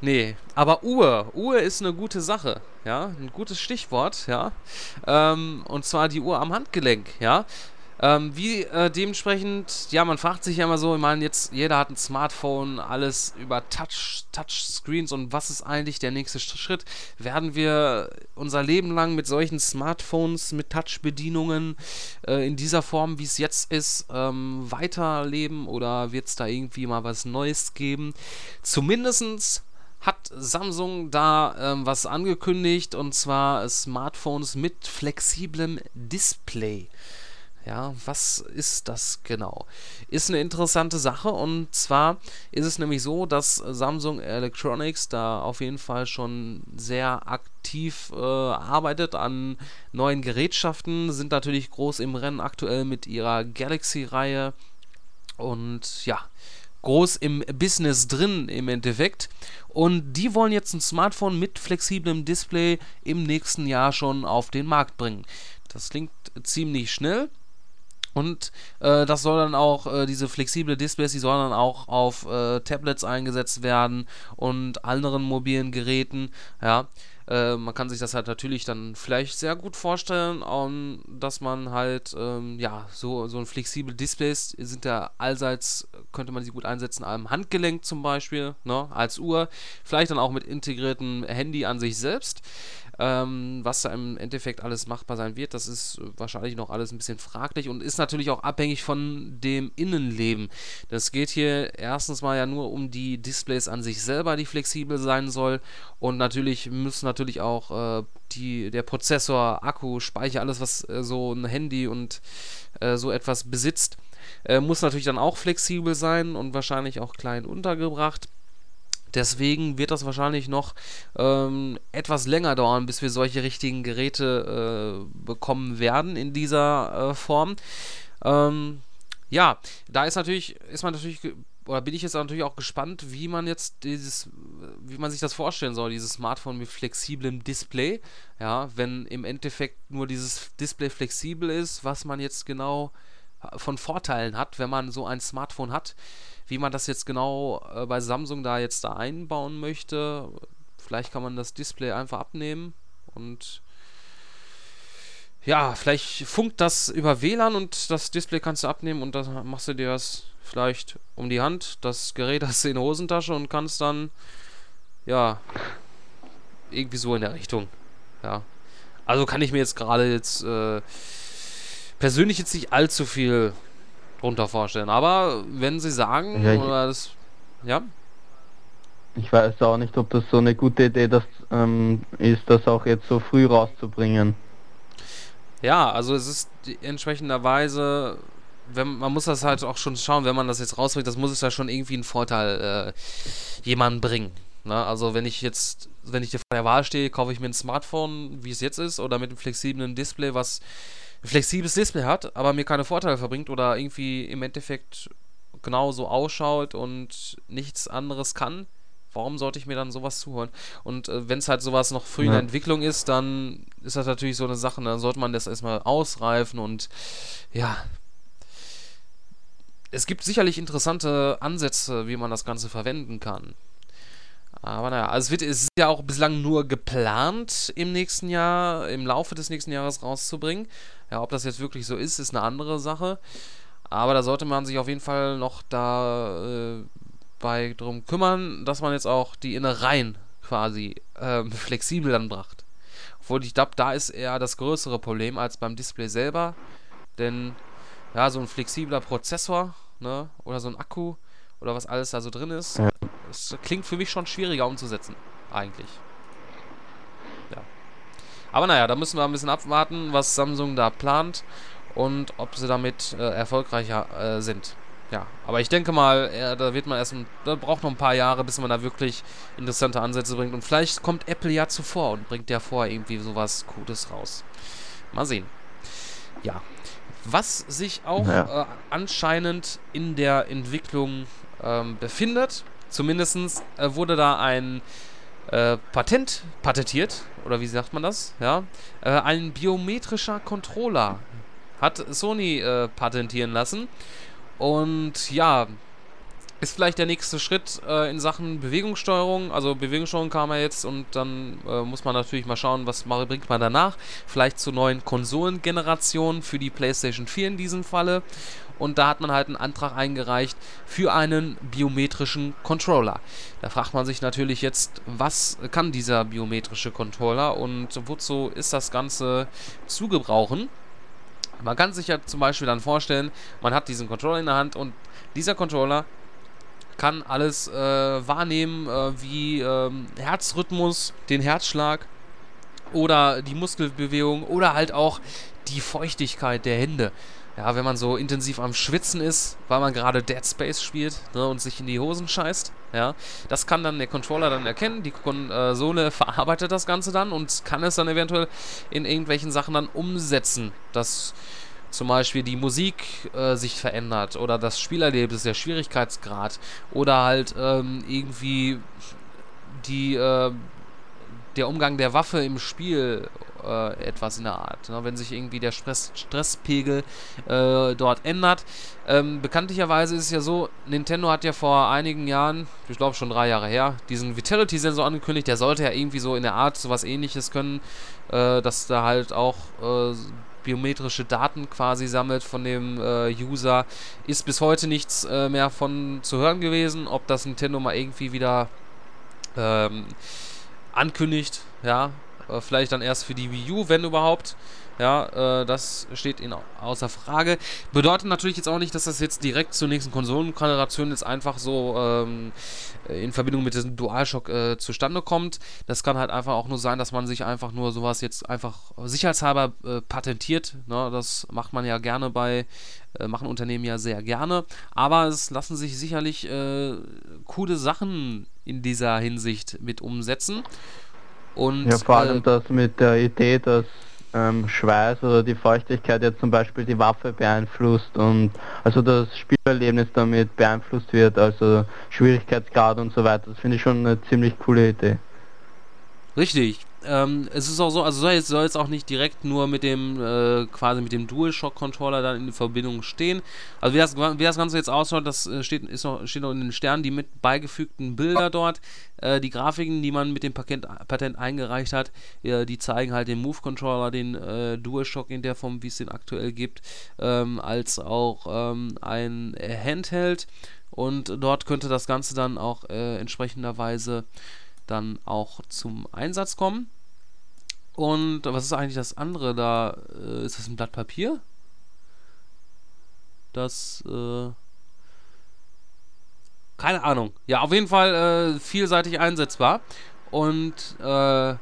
Nee, aber Uhr. Uhr ist eine gute Sache, ja. Ein gutes Stichwort, ja. Ähm, und zwar die Uhr am Handgelenk, ja. Ähm, wie äh, dementsprechend, ja, man fragt sich ja immer so, ich meine, jetzt jeder hat ein Smartphone, alles über Touch, Touchscreens und was ist eigentlich der nächste Schritt? Werden wir unser Leben lang mit solchen Smartphones, mit Touch-Bedienungen äh, in dieser Form, wie es jetzt ist, ähm, weiterleben oder wird es da irgendwie mal was Neues geben? Zumindestens hat Samsung da ähm, was angekündigt und zwar Smartphones mit flexiblem Display. Ja, was ist das genau? Ist eine interessante Sache und zwar ist es nämlich so, dass Samsung Electronics da auf jeden Fall schon sehr aktiv äh, arbeitet an neuen Gerätschaften, sind natürlich groß im Rennen aktuell mit ihrer Galaxy-Reihe und ja, groß im Business drin im Endeffekt. Und die wollen jetzt ein Smartphone mit flexiblem Display im nächsten Jahr schon auf den Markt bringen. Das klingt ziemlich schnell. Und äh, das soll dann auch, äh, diese flexible Displays, die sollen dann auch auf äh, Tablets eingesetzt werden und anderen mobilen Geräten. Ja, äh, man kann sich das halt natürlich dann vielleicht sehr gut vorstellen, um, dass man halt, ähm, ja, so, so ein flexible Displays sind ja allseits, könnte man sie gut einsetzen, am Handgelenk zum Beispiel, ne, als Uhr. Vielleicht dann auch mit integriertem Handy an sich selbst. Ähm, was da im Endeffekt alles machbar sein wird, das ist wahrscheinlich noch alles ein bisschen fraglich und ist natürlich auch abhängig von dem Innenleben. Das geht hier erstens mal ja nur um die Displays an sich selber, die flexibel sein soll und natürlich müssen natürlich auch äh, die, der Prozessor, Akku, Speicher, alles was äh, so ein Handy und äh, so etwas besitzt, Äh, muss natürlich dann auch flexibel sein und wahrscheinlich auch klein untergebracht. Deswegen wird das wahrscheinlich noch ähm, etwas länger dauern, bis wir solche richtigen Geräte äh, bekommen werden in dieser äh, Form. Ähm, ja, da ist natürlich, ist man natürlich, oder bin ich jetzt natürlich auch gespannt, wie man jetzt dieses, wie man sich das vorstellen soll, dieses Smartphone mit flexiblem Display. Ja, wenn im Endeffekt nur dieses Display flexibel ist, was man jetzt genau von Vorteilen hat, wenn man so ein Smartphone hat wie man das jetzt genau äh, bei Samsung da jetzt da einbauen möchte. Vielleicht kann man das Display einfach abnehmen und ja, vielleicht funkt das über WLAN und das Display kannst du abnehmen und dann machst du dir das vielleicht um die Hand. Das Gerät hast du in der Hosentasche und kannst dann ja irgendwie so in der Richtung. Ja. Also kann ich mir jetzt gerade jetzt äh, persönlich jetzt nicht allzu viel drunter vorstellen. Aber wenn Sie sagen, ja, ich, oder das, ja? Ich weiß auch nicht, ob das so eine gute Idee das, ähm, ist, das auch jetzt so früh rauszubringen. Ja, also es ist entsprechenderweise, wenn, man muss das halt auch schon schauen, wenn man das jetzt rausbringt, das muss es ja schon irgendwie einen Vorteil äh, jemandem bringen. Ne? Also wenn ich jetzt, wenn ich dir vor der Wahl stehe, kaufe ich mir ein Smartphone, wie es jetzt ist, oder mit einem flexiblen Display, was ein flexibles Display hat, aber mir keine Vorteile verbringt oder irgendwie im Endeffekt genauso ausschaut und nichts anderes kann, warum sollte ich mir dann sowas zuholen? Und äh, wenn es halt sowas noch früh in der Entwicklung ist, dann ist das natürlich so eine Sache, dann sollte man das erstmal ausreifen und ja. Es gibt sicherlich interessante Ansätze, wie man das Ganze verwenden kann. Aber naja, also es, wird, es ist ja auch bislang nur geplant, im nächsten Jahr, im Laufe des nächsten Jahres rauszubringen. Ja, ob das jetzt wirklich so ist, ist eine andere Sache. Aber da sollte man sich auf jeden Fall noch da äh, bei drum kümmern, dass man jetzt auch die Innereien quasi äh, [LAUGHS] flexibel dann bracht. Obwohl ich glaube, da ist eher das größere Problem als beim Display selber. Denn ja, so ein flexibler Prozessor, ne, oder so ein Akku oder was alles da so drin ist, das klingt für mich schon schwieriger umzusetzen, eigentlich. Ja. Aber naja, da müssen wir ein bisschen abwarten, was Samsung da plant und ob sie damit äh, erfolgreicher äh, sind. Ja, aber ich denke mal, äh, da wird man erst, da braucht noch ein paar Jahre, bis man da wirklich interessante Ansätze bringt. Und vielleicht kommt Apple ja zuvor und bringt ja vor irgendwie sowas Cooles raus. Mal sehen. Ja. Was sich auch ja. äh, anscheinend in der Entwicklung ähm, befindet. Zumindest äh, wurde da ein äh, Patent patentiert, oder wie sagt man das? Ja, äh, ein biometrischer Controller hat Sony äh, patentieren lassen. Und ja, ist vielleicht der nächste Schritt äh, in Sachen Bewegungssteuerung. Also Bewegungssteuerung kam ja jetzt und dann äh, muss man natürlich mal schauen, was bringt man danach. Vielleicht zur neuen Konsolengeneration für die PlayStation 4 in diesem Falle und da hat man halt einen Antrag eingereicht für einen biometrischen Controller. Da fragt man sich natürlich jetzt, was kann dieser biometrische Controller und wozu ist das Ganze zu gebrauchen? Man kann sich ja zum Beispiel dann vorstellen, man hat diesen Controller in der Hand und dieser Controller kann alles äh, wahrnehmen, äh, wie ähm, Herzrhythmus, den Herzschlag oder die Muskelbewegung oder halt auch die Feuchtigkeit der Hände ja, wenn man so intensiv am Schwitzen ist, weil man gerade Dead Space spielt ne, und sich in die Hosen scheißt, ja, das kann dann der Controller dann erkennen. Die Konsole verarbeitet das Ganze dann und kann es dann eventuell in irgendwelchen Sachen dann umsetzen, dass zum Beispiel die Musik äh, sich verändert oder das Spielerlebnis, der Schwierigkeitsgrad oder halt ähm, irgendwie die äh, der Umgang der Waffe im Spiel äh, etwas in der Art. Ne? Wenn sich irgendwie der Stress Stresspegel äh, dort ändert. Ähm, bekanntlicherweise ist es ja so, Nintendo hat ja vor einigen Jahren, ich glaube schon drei Jahre her, diesen Vitality-Sensor angekündigt. Der sollte ja irgendwie so in der Art sowas ähnliches können, äh, dass da halt auch äh, biometrische Daten quasi sammelt von dem äh, User. Ist bis heute nichts äh, mehr von zu hören gewesen, ob das Nintendo mal irgendwie wieder ähm, ankündigt, ja, äh, vielleicht dann erst für die Wii U, wenn überhaupt. Ja, äh, das steht in außer Frage. Bedeutet natürlich jetzt auch nicht, dass das jetzt direkt zur nächsten Konsolengeneration jetzt einfach so ähm, in Verbindung mit diesem DualShock äh, zustande kommt. Das kann halt einfach auch nur sein, dass man sich einfach nur sowas jetzt einfach sicherheitshalber äh, patentiert. Ne? Das macht man ja gerne bei äh, machen Unternehmen ja sehr gerne. Aber es lassen sich sicherlich äh, coole Sachen in dieser Hinsicht mit umsetzen. Und, ja, vor allem äh, das mit der Idee, dass ähm, Schweiß oder die Feuchtigkeit jetzt zum Beispiel die Waffe beeinflusst und also das Spielerlebnis damit beeinflusst wird, also Schwierigkeitsgrad und so weiter. Das finde ich schon eine ziemlich coole Idee. Richtig. Ähm, es ist auch so, also soll jetzt, soll jetzt auch nicht direkt nur mit dem, äh, quasi mit dem DualShock-Controller dann in Verbindung stehen. Also wie das, wie das Ganze jetzt ausschaut, das äh, steht, ist noch, steht noch in den Sternen, die mit beigefügten Bilder dort. Äh, die Grafiken, die man mit dem Patent, Patent eingereicht hat, äh, die zeigen halt den Move-Controller, den äh, DualShock in der Form, wie es den aktuell gibt, ähm, als auch ähm, ein Handheld. Und dort könnte das Ganze dann auch äh, entsprechenderweise dann auch zum Einsatz kommen. Und was ist eigentlich das andere da? Äh, ist das ein Blatt Papier? Das, äh, keine Ahnung. Ja, auf jeden Fall äh, vielseitig einsetzbar. Und äh,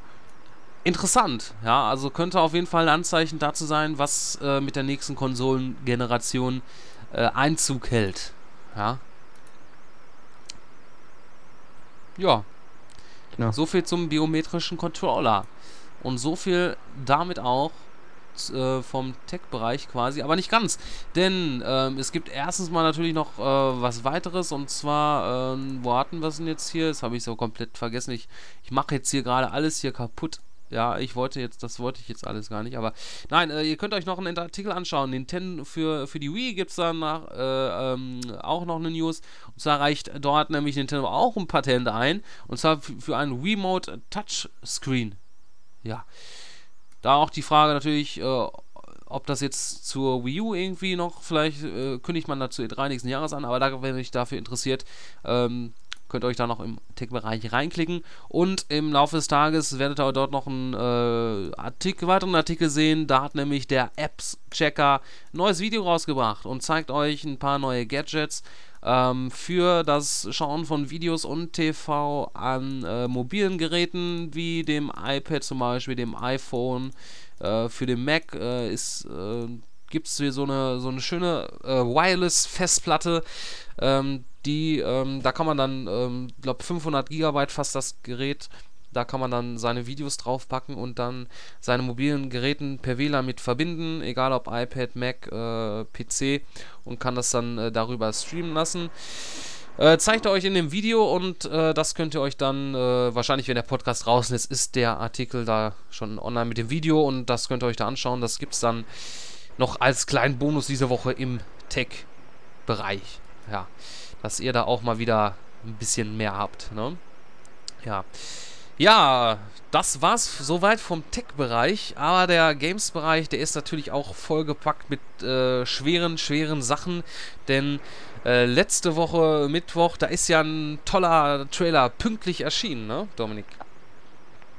interessant. Ja, also könnte auf jeden Fall ein Anzeichen dazu sein, was äh, mit der nächsten Konsolengeneration äh, Einzug hält. Ja. Ja, Ja. so viel zum biometrischen Controller. Und so viel damit auch äh, vom Tech-Bereich quasi, aber nicht ganz. Denn ähm, es gibt erstens mal natürlich noch äh, was weiteres und zwar, ähm, wo hatten wir es denn jetzt hier? Das habe ich so komplett vergessen. Ich, ich mache jetzt hier gerade alles hier kaputt. Ja, ich wollte jetzt, das wollte ich jetzt alles gar nicht, aber nein, äh, ihr könnt euch noch einen Artikel anschauen. Nintendo für, für die Wii gibt es danach äh, ähm, auch noch eine News. Und zwar reicht dort nämlich Nintendo auch ein Patent ein. Und zwar für einen Remote Touchscreen. Ja. Da auch die Frage natürlich, äh, ob das jetzt zur Wii U irgendwie noch, vielleicht äh, kündigt man dazu E3 nächsten Jahres an, aber da, wenn euch dafür interessiert, ähm, könnt ihr euch da noch im Tech-Bereich reinklicken. Und im Laufe des Tages werdet ihr dort noch einen äh, Artikel, weiteren Artikel sehen. Da hat nämlich der Apps-Checker ein neues Video rausgebracht und zeigt euch ein paar neue Gadgets ähm, für das Schauen von Videos und TV an äh, mobilen Geräten wie dem iPad zum Beispiel, dem iPhone. Äh, für den Mac äh, ist äh, gibt es hier so eine, so eine schöne äh, Wireless-Festplatte, ähm, die, ähm, da kann man dann, ähm, glaube 500 Gigabyte fast das Gerät, da kann man dann seine Videos draufpacken und dann seine mobilen Geräten per WLAN mit verbinden, egal ob iPad, Mac, äh, PC und kann das dann äh, darüber streamen lassen. Äh, zeigt er euch in dem Video und äh, das könnt ihr euch dann, äh, wahrscheinlich wenn der Podcast draußen ist, ist der Artikel da schon online mit dem Video und das könnt ihr euch da anschauen. Das gibt es dann noch als kleinen Bonus diese Woche im Tech-Bereich. Ja, dass ihr da auch mal wieder ein bisschen mehr habt. Ne? Ja. Ja, das war's soweit vom Tech-Bereich, aber der Games-Bereich, der ist natürlich auch vollgepackt mit äh, schweren, schweren Sachen, denn äh, letzte Woche Mittwoch, da ist ja ein toller Trailer pünktlich erschienen, ne, Dominik?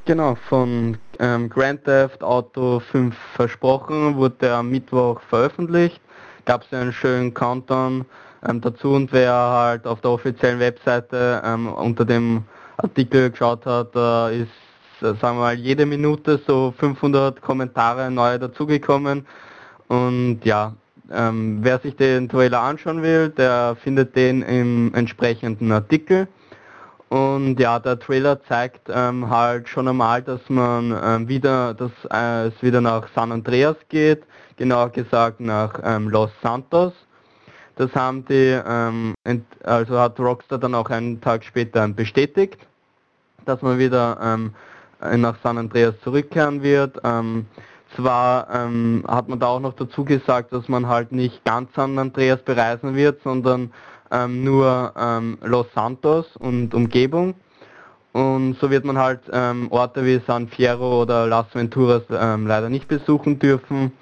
Genau, von ähm, Grand Theft Auto 5 versprochen, wurde am Mittwoch veröffentlicht. Gab es einen schönen Countdown ähm, dazu und wer halt auf der offiziellen Webseite ähm, unter dem Artikel geschaut hat, da ist, äh, sagen wir mal, jede Minute so 500 Kommentare neu dazugekommen. Und ja, ähm, wer sich den Trailer anschauen will, der findet den im entsprechenden Artikel. Und ja, der Trailer zeigt ähm, halt schon einmal, dass man ähm, wieder, dass äh, es wieder nach San Andreas geht, genauer gesagt nach ähm, Los Santos. Das haben die, ähm, also hat Rockstar dann auch einen Tag später bestätigt, dass man wieder ähm, nach San Andreas zurückkehren wird. Ähm, zwar ähm, hat man da auch noch dazu gesagt, dass man halt nicht ganz San Andreas bereisen wird, sondern ähm, nur ähm, Los Santos und Umgebung. Und so wird man halt Orte wie San Fierro oder Las Venturas leider nicht besuchen dürfen.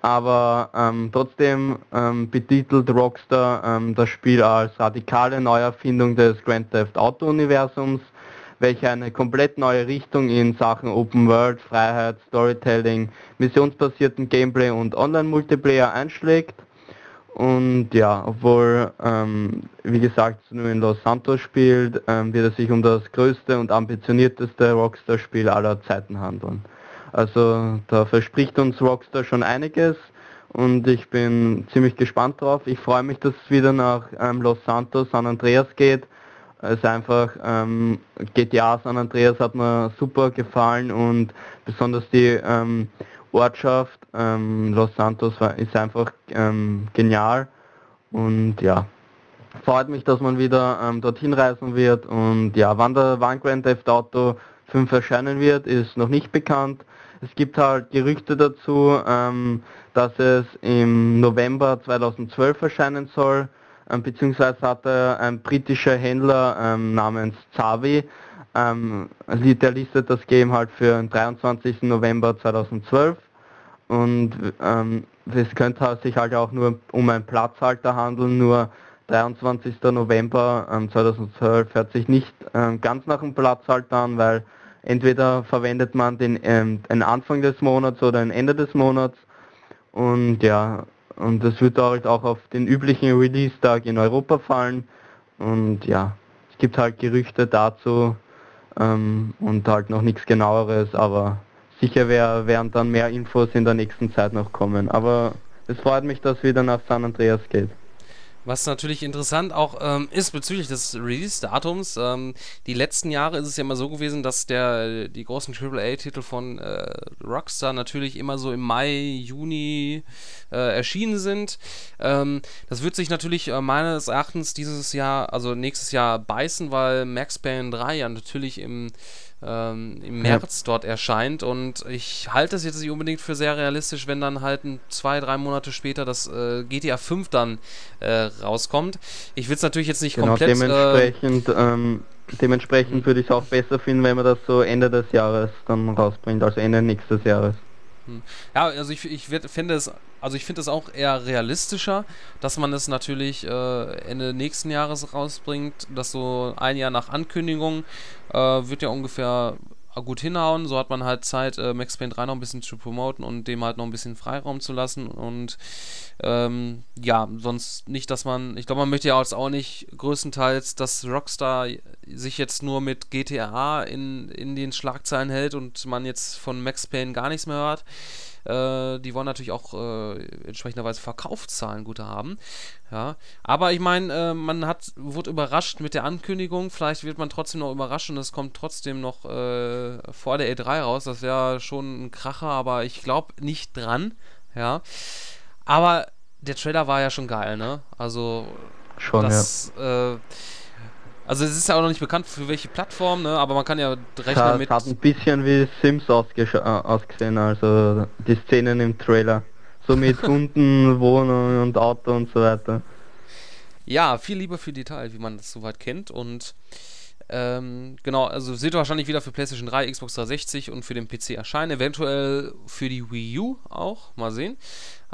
Aber ähm, trotzdem ähm, betitelt Rockstar ähm, das Spiel als radikale Neuerfindung des Grand Theft Auto Universums, welche eine komplett neue Richtung in Sachen Open World, Freiheit, Storytelling, missionsbasierten Gameplay und Online-Multiplayer einschlägt. Und ja, obwohl, ähm, wie gesagt, es nur in Los Santos spielt, ähm, wird es sich um das größte und ambitionierteste Rockstar-Spiel aller Zeiten handeln. Also da verspricht uns Rockstar schon einiges und ich bin ziemlich gespannt drauf. Ich freue mich, dass es wieder nach ähm, Los Santos, San Andreas geht. Es ist einfach, ähm, GTA San Andreas hat mir super gefallen und besonders die ähm, Ortschaft ähm, Los Santos war, ist einfach ähm, genial und ja, freut mich, dass man wieder ähm, dorthin reisen wird und ja, wann der wann Grand Theft Auto 5 erscheinen wird, ist noch nicht bekannt. Es gibt halt Gerüchte dazu, ähm, dass es im November 2012 erscheinen soll, ähm, beziehungsweise hat ein britischer Händler ähm, namens Zavi, ähm, der listet das Game halt für den 23. November 2012 und ähm, es könnte sich halt auch nur um ein Platzhalter handeln, nur 23. November ähm, 2012 hört sich nicht ähm, ganz nach dem Platzhalter an, weil entweder verwendet man den, ähm, Anfang des Monats oder ein Ende des Monats und ja, und das wird halt auch auf den üblichen Release-Tag in Europa fallen und ja, es gibt halt Gerüchte dazu ähm, und halt noch nichts genaueres, aber sicher wär, werden dann mehr Infos in der nächsten Zeit noch kommen. Aber es freut mich, dass wieder nach San Andreas geht. Was natürlich interessant auch ähm, ist bezüglich des Release-Datums. Ähm, die letzten Jahre ist es ja immer so gewesen, dass der, die großen AAA-Titel von äh, Rockstar natürlich immer so im Mai, Juni äh, erschienen sind. Ähm, das wird sich natürlich äh, meines Erachtens dieses Jahr, also nächstes Jahr beißen, weil Max Payne 3 ja natürlich im ähm, im März ja. dort erscheint. Und ich halte es jetzt nicht unbedingt für sehr realistisch, wenn dann halt ein, zwei, drei Monate später das äh, GTA 5 dann äh, rauskommt. Ich will es natürlich jetzt nicht genau, komplett... Äh, dementsprechend, ähm, dementsprechend würde ich es auch besser finden, wenn man das so Ende des Jahres dann rausbringt, also Ende nächstes Jahres. Hm. Ja, also ich, ich finde es, also ich finde es auch eher realistischer, dass man es natürlich äh, Ende nächsten Jahres rausbringt, dass so ein Jahr nach Ankündigung äh, wird ja ungefähr gut hinhauen. So hat man halt Zeit, äh, Max Payne 3 noch ein bisschen zu promoten und dem halt noch ein bisschen Freiraum zu lassen. Und ähm, ja, sonst nicht, dass man, ich glaube, man möchte ja auch nicht größtenteils, dass Rockstar sich jetzt nur mit GTA in, in den Schlagzeilen hält und man jetzt von Max Payne gar nichts mehr hört. Äh, die wollen natürlich auch äh, entsprechenderweise Verkaufszahlen gute haben. Ja, aber ich meine, äh, man hat, wurde überrascht mit der Ankündigung. Vielleicht wird man trotzdem noch überrascht und es kommt trotzdem noch äh, vor der E3 raus. Das wäre schon ein Kracher, aber ich glaube nicht dran. Ja, aber der Trailer war ja schon geil, ne? Also schon, das, ja. Also es ist ja auch noch nicht bekannt für welche Plattform, ne? aber man kann ja rechnen das mit... hat ein bisschen wie Sims äh, ausgesehen, also die Szenen im Trailer. So mit [LAUGHS] Hunden, Wohnung und Auto und so weiter. Ja, viel Liebe für Detail, wie man das soweit kennt und ähm, genau, also wird wahrscheinlich wieder für PlayStation 3, Xbox 360 und für den PC erscheinen. Eventuell für die Wii U auch. Mal sehen.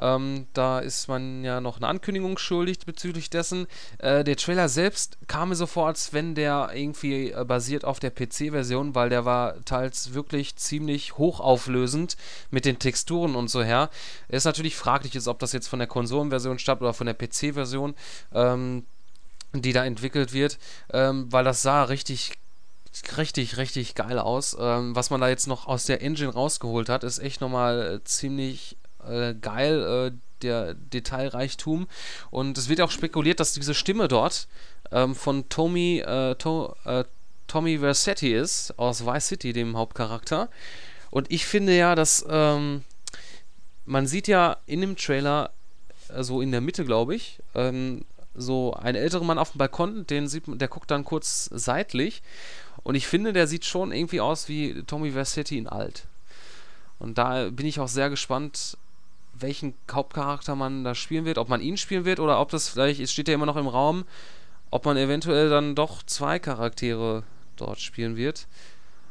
Ähm, da ist man ja noch eine Ankündigung schuldig bezüglich dessen. Äh, der Trailer selbst kam mir so vor, als wenn der irgendwie äh, basiert auf der PC-Version, weil der war teils wirklich ziemlich hochauflösend mit den Texturen und so her. Ist natürlich fraglich, ist, ob das jetzt von der Konsolenversion stammt oder von der PC-Version. Ähm, die da entwickelt wird, ähm, weil das sah richtig richtig, richtig geil aus. Ähm, was man da jetzt noch aus der Engine rausgeholt hat, ist echt nochmal äh, ziemlich äh, geil, äh, der Detailreichtum. Und es wird auch spekuliert, dass diese Stimme dort ähm, von Tommy, äh, to, äh, Tommy Versetti ist, aus Vice City, dem Hauptcharakter. Und ich finde ja, dass ähm, man sieht ja in dem Trailer, so also in der Mitte, glaube ich, ähm, so ein älterer Mann auf dem Balkon, den sieht der guckt dann kurz seitlich. Und ich finde, der sieht schon irgendwie aus wie Tommy Versetti in alt. Und da bin ich auch sehr gespannt, welchen Hauptcharakter man da spielen wird, ob man ihn spielen wird oder ob das vielleicht, es steht ja immer noch im Raum, ob man eventuell dann doch zwei Charaktere dort spielen wird.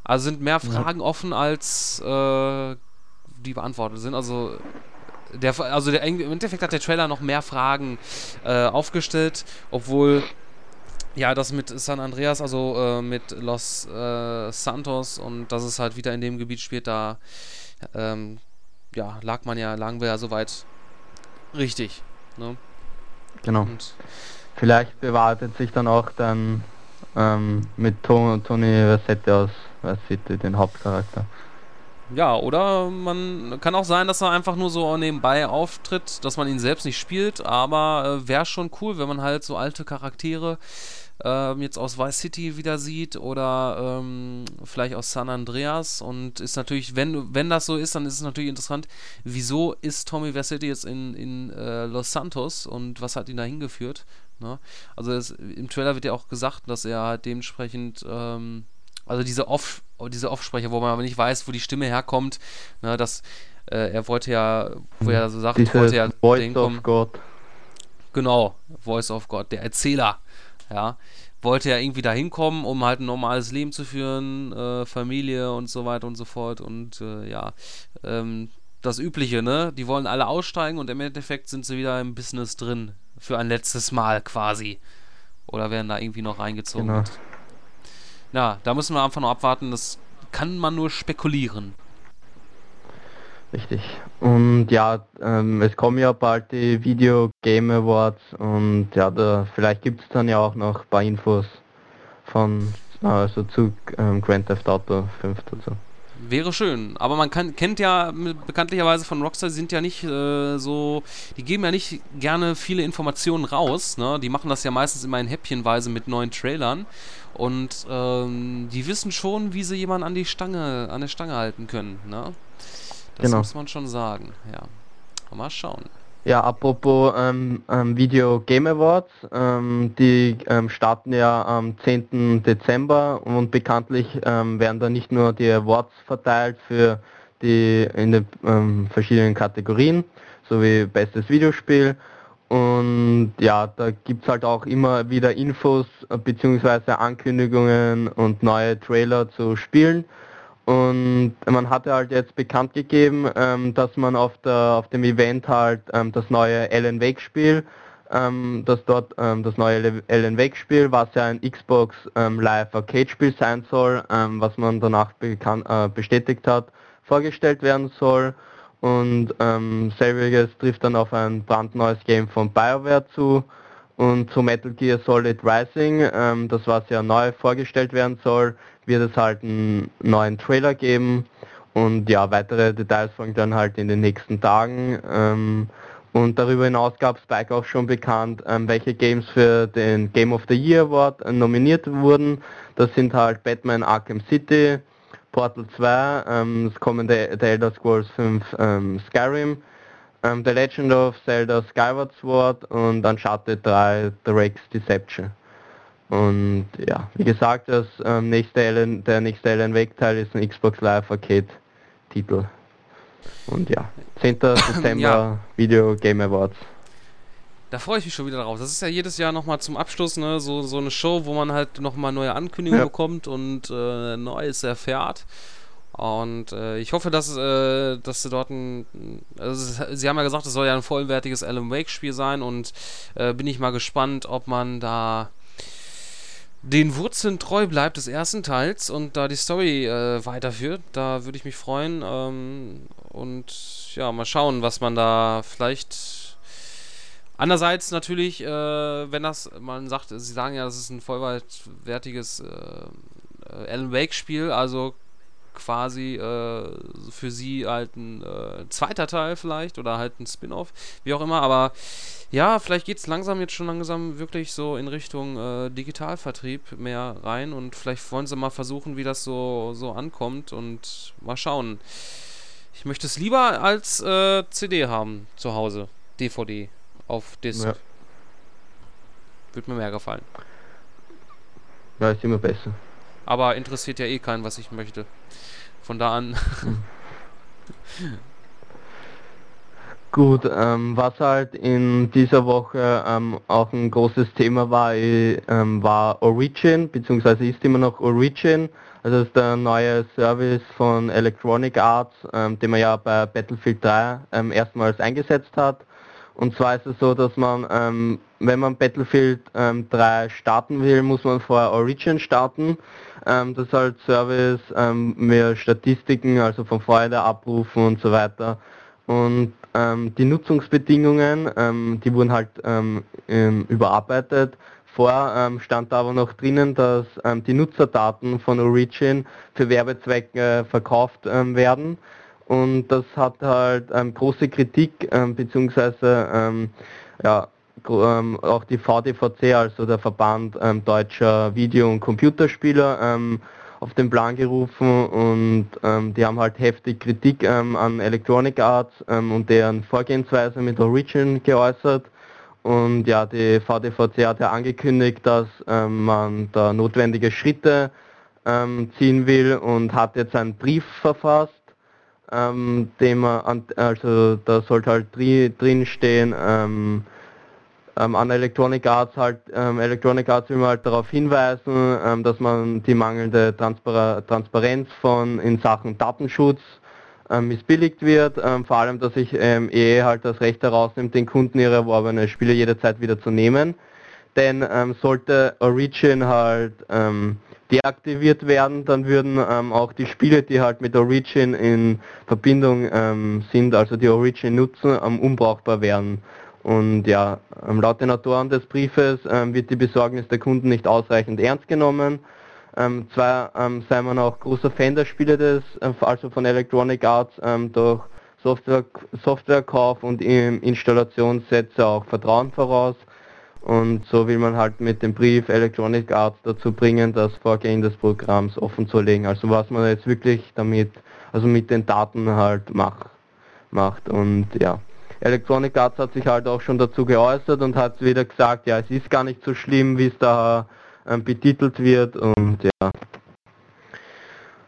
Also sind mehr Fragen ja. offen als äh, die beantwortet sind. Also der, also der, im Endeffekt hat der Trailer noch mehr Fragen äh, aufgestellt, obwohl ja, das mit San Andreas, also äh, mit Los äh, Santos und dass es halt wieder in dem Gebiet spielt, da ähm, ja, lag man ja, lagen wir ja soweit richtig. Ne? Genau. Und Vielleicht bewahrheitet sich dann auch dann ähm, mit Tony Rossetti aus Vice City den Hauptcharakter. Ja, oder man kann auch sein, dass er einfach nur so nebenbei auftritt, dass man ihn selbst nicht spielt, aber äh, wäre schon cool, wenn man halt so alte Charaktere ähm, jetzt aus Vice City wieder sieht oder ähm, vielleicht aus San Andreas und ist natürlich, wenn, wenn das so ist, dann ist es natürlich interessant, wieso ist Tommy Vercetti jetzt in, in äh, Los Santos und was hat ihn da hingeführt? Ne? Also es, im Trailer wird ja auch gesagt, dass er halt dementsprechend ähm, also diese Off, diese Offsprecher, wo man aber nicht weiß, wo die Stimme herkommt, ne, dass äh, er wollte ja, wo er so sagt, Diese wollte ja Voice of God. Genau, Voice of God, der Erzähler, ja, wollte ja irgendwie da hinkommen, um halt ein normales Leben zu führen, äh, Familie und so weiter und so fort und äh, ja, ähm, das Übliche, ne? Die wollen alle aussteigen und im Endeffekt sind sie wieder im Business drin. Für ein letztes Mal quasi. Oder werden da irgendwie noch reingezogen. Genau. Ja, da müssen wir einfach noch abwarten. Das kann man nur spekulieren. Richtig. Und ja, ähm, es kommen ja bald die Video Game Awards und ja, da vielleicht gibt es dann ja auch noch ein paar Infos von also zu ähm, Grand Theft Auto 5 oder so. Wäre schön, aber man kann, kennt ja bekanntlicherweise von Rockstar, die sind ja nicht äh, so, die geben ja nicht gerne viele Informationen raus, ne? Die machen das ja meistens immer in Häppchenweise mit neuen Trailern und ähm, die wissen schon, wie sie jemanden an die Stange, an der Stange halten können, ne? Das Genau. muss man schon sagen, ja. Mal schauen. Ja, apropos ähm, ähm, Video Game Awards, ähm, die ähm, starten ja am 10. Dezember und bekanntlich ähm, werden da nicht nur die Awards verteilt für die in den ähm, verschiedenen Kategorien, sowie bestes Videospiel. Und ja, da gibt's halt auch immer wieder Infos äh, beziehungsweise Ankündigungen und neue Trailer zu Spielen. Und man hatte halt jetzt bekannt gegeben, ähm, dass man auf, der, auf dem Event halt ähm, das neue Alan Wake Spiel, ähm, dass dort ähm, das neue Alan Wake Spiel, was ja ein Xbox ähm, Live Arcade Spiel sein soll, ähm, was man danach bekan äh, bestätigt hat, vorgestellt werden soll. Und ähm, selbiges trifft dann auf ein brandneues Game von BioWare zu. Und zu Metal Gear Solid Rising, ähm, das was ja neu vorgestellt werden soll, wird es halt einen neuen Trailer geben. Und ja, weitere Details folgen dann halt in den nächsten Tagen. Ähm, und darüber hinaus gab Spike auch schon bekannt, ähm, welche Games für den Game of the Year Award äh, nominiert wurden. Das sind halt Batman Arkham City, Portal 2, ähm, das kommende The Elder Scrolls 5 ähm, Skyrim, ähm, The Legend of Zelda Skyward Sword und Uncharted 3 Drake's Deception. Und ja, wie gesagt, das ähm, nächste Alan, der nächste Alan Wake Teil ist ein Xbox Live Arcade Titel. Und ja, 10. Dezember [COUGHS] Ja. Video Game Awards. Da freue ich mich schon wieder drauf. Das ist ja jedes Jahr nochmal zum Abschluss, ne, so, so eine Show, wo man halt nochmal neue Ankündigungen Ja. bekommt und äh, Neues erfährt. Und äh, ich hoffe, dass, äh, dass sie dort ein. Also sie haben ja gesagt, es soll ja ein vollwertiges Alan Wake-Spiel sein und äh, bin ich mal gespannt, ob man da den Wurzeln treu bleibt des ersten Teils und da die Story äh, weiterführt. Da würde ich mich freuen. Ähm, und ja, mal schauen, was man da vielleicht Andererseits natürlich, äh, wenn das, man sagt, sie sagen ja, das ist ein vollwertiges äh, Alan Wake-Spiel, also quasi äh, für sie halt ein äh, zweiter Teil vielleicht oder halt ein Spin-off, wie auch immer, aber ja, vielleicht geht es langsam jetzt schon langsam wirklich so in Richtung äh, Digitalvertrieb mehr rein und vielleicht wollen sie mal versuchen, wie das so, so ankommt und mal schauen. Ich möchte es lieber als äh, CD haben zu Hause, DVD auf Disc. Ja. Würde mir mehr gefallen. Ja, ist immer besser. Aber interessiert ja eh keinen, was ich möchte. Von da an. [LAUGHS] Gut, ähm, was halt in dieser Woche ähm, auch ein großes Thema war, äh, ähm, war Origin, beziehungsweise ist immer noch Origin. Also das ist der neue Service von Electronic Arts, ähm, den man ja bei Battlefield 3 ähm, erstmals eingesetzt hat. Und zwar ist es so, dass man, ähm, wenn man Battlefield ähm, 3 starten will, muss man vorher Origin starten. Ähm, das ist halt Service, ähm, mehr Statistiken, also von Feuer abrufen und so weiter. Und ähm, die Nutzungsbedingungen, ähm, die wurden halt ähm, überarbeitet. vor stand da aber noch drinnen, dass die Nutzerdaten von Origin für Werbezwecke verkauft ähm, werden. Und das hat halt ähm, große Kritik ähm, beziehungsweise ähm, ja, ähm, auch die VDVC, also der Verband ähm, deutscher Video- und Computerspieler, ähm, auf den Plan gerufen und die haben halt heftig Kritik an Electronic Arts und deren Vorgehensweise mit Origin geäußert. Und ja, die VDVC hat ja angekündigt, dass man da notwendige Schritte ziehen will und hat jetzt einen Brief verfasst, ähm, man, also da sollte halt drin stehen, ähm, ähm, an Electronic Arts halt, ähm, Electronic Arts will man halt darauf hinweisen, ähm, dass man die mangelnde Transpar Transparenz von in Sachen Datenschutz missbilligt wird, vor allem, dass sich EE halt das Recht herausnimmt, den Kunden ihre erworbene Spiele jederzeit wieder zu nehmen. Denn sollte Origin halt deaktiviert werden, dann würden ähm, auch die Spiele, die halt mit Origin in Verbindung ähm, sind, also die Origin nutzen, ähm, unbrauchbar werden. Und ja, laut den Autoren des Briefes ähm, wird die Besorgnis der Kunden nicht ausreichend ernst genommen. Ähm, zwar ähm, sei man auch großer Fan der Spiele des, also von Electronic Arts, durch Software, Softwarekauf und Installationssätze auch Vertrauen voraus. Und so will man halt mit dem Brief Electronic Arts dazu bringen, das Vorgehen des Programms offen zu legen. Also was man jetzt wirklich damit, also mit den Daten halt macht. macht. Und ja. Electronic Arts hat sich halt auch schon dazu geäußert und hat wieder gesagt, ja, es ist gar nicht so schlimm, wie es da ähm, betitelt wird und ja,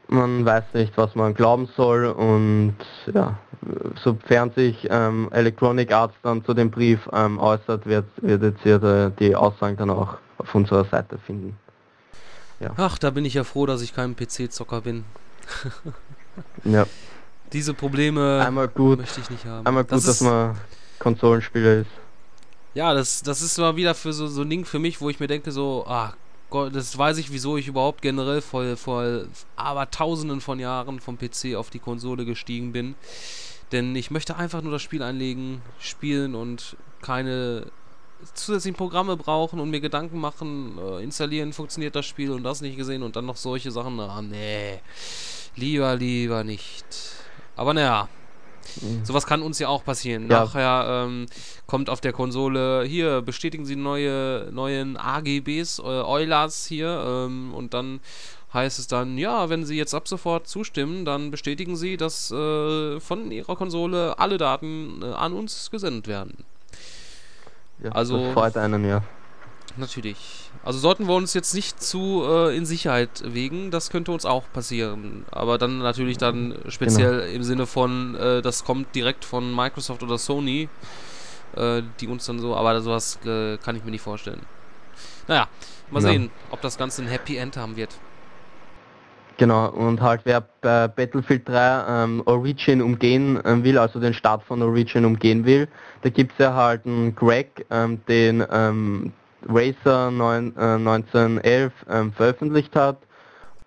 man weiß nicht, was man glauben soll und ja, sofern sich ähm, Electronic Arts dann zu dem Brief ähm, äußert, wird, wird jetzt hier die Aussagen dann auch auf unserer Seite finden. Ja. Ach, da bin ich ja froh, dass ich kein PC-Zocker bin. [LAUGHS] ja. Diese Probleme einmal gut, möchte ich nicht haben. Einmal gut, das dass man Konsolenspieler ist. Ja, das, das ist mal wieder für so, so ein Ding für mich, wo ich mir denke, so, ah Gott, das weiß ich, wieso ich überhaupt generell vor, vor aber tausenden von Jahren vom PC auf die Konsole gestiegen bin. Denn ich möchte einfach nur das Spiel einlegen, spielen und keine zusätzlichen Programme brauchen und mir Gedanken machen, äh, installieren, funktioniert das Spiel und das nicht gesehen und dann noch solche Sachen. Ah, nee. Lieber, lieber nicht. Aber naja, mhm. sowas kann uns ja auch passieren. Ja. Nachher ähm, kommt auf der Konsole, hier, bestätigen Sie neue neuen AGBs, äh, Eulers hier, ähm, und dann heißt es dann, ja, wenn Sie jetzt ab sofort zustimmen, dann bestätigen Sie, dass äh, von Ihrer Konsole alle Daten äh, an uns gesendet werden. Ja, also, das freut einen, ja. Natürlich. Also sollten wir uns jetzt nicht zu äh, in Sicherheit wegen, das könnte uns auch passieren. Aber dann natürlich dann speziell genau. im Sinne von, äh, das kommt direkt von Microsoft oder Sony, äh, die uns dann so, aber sowas äh, kann ich mir nicht vorstellen. Naja, mal ja. sehen, ob das Ganze ein Happy End haben wird. Genau, und halt wer bei Battlefield 3 ähm, Origin umgehen ähm, will, also den Start von Origin umgehen will, da gibt es ja halt einen Greg, ähm, den ähm, Racer 9, äh, 1911 ähm, veröffentlicht hat.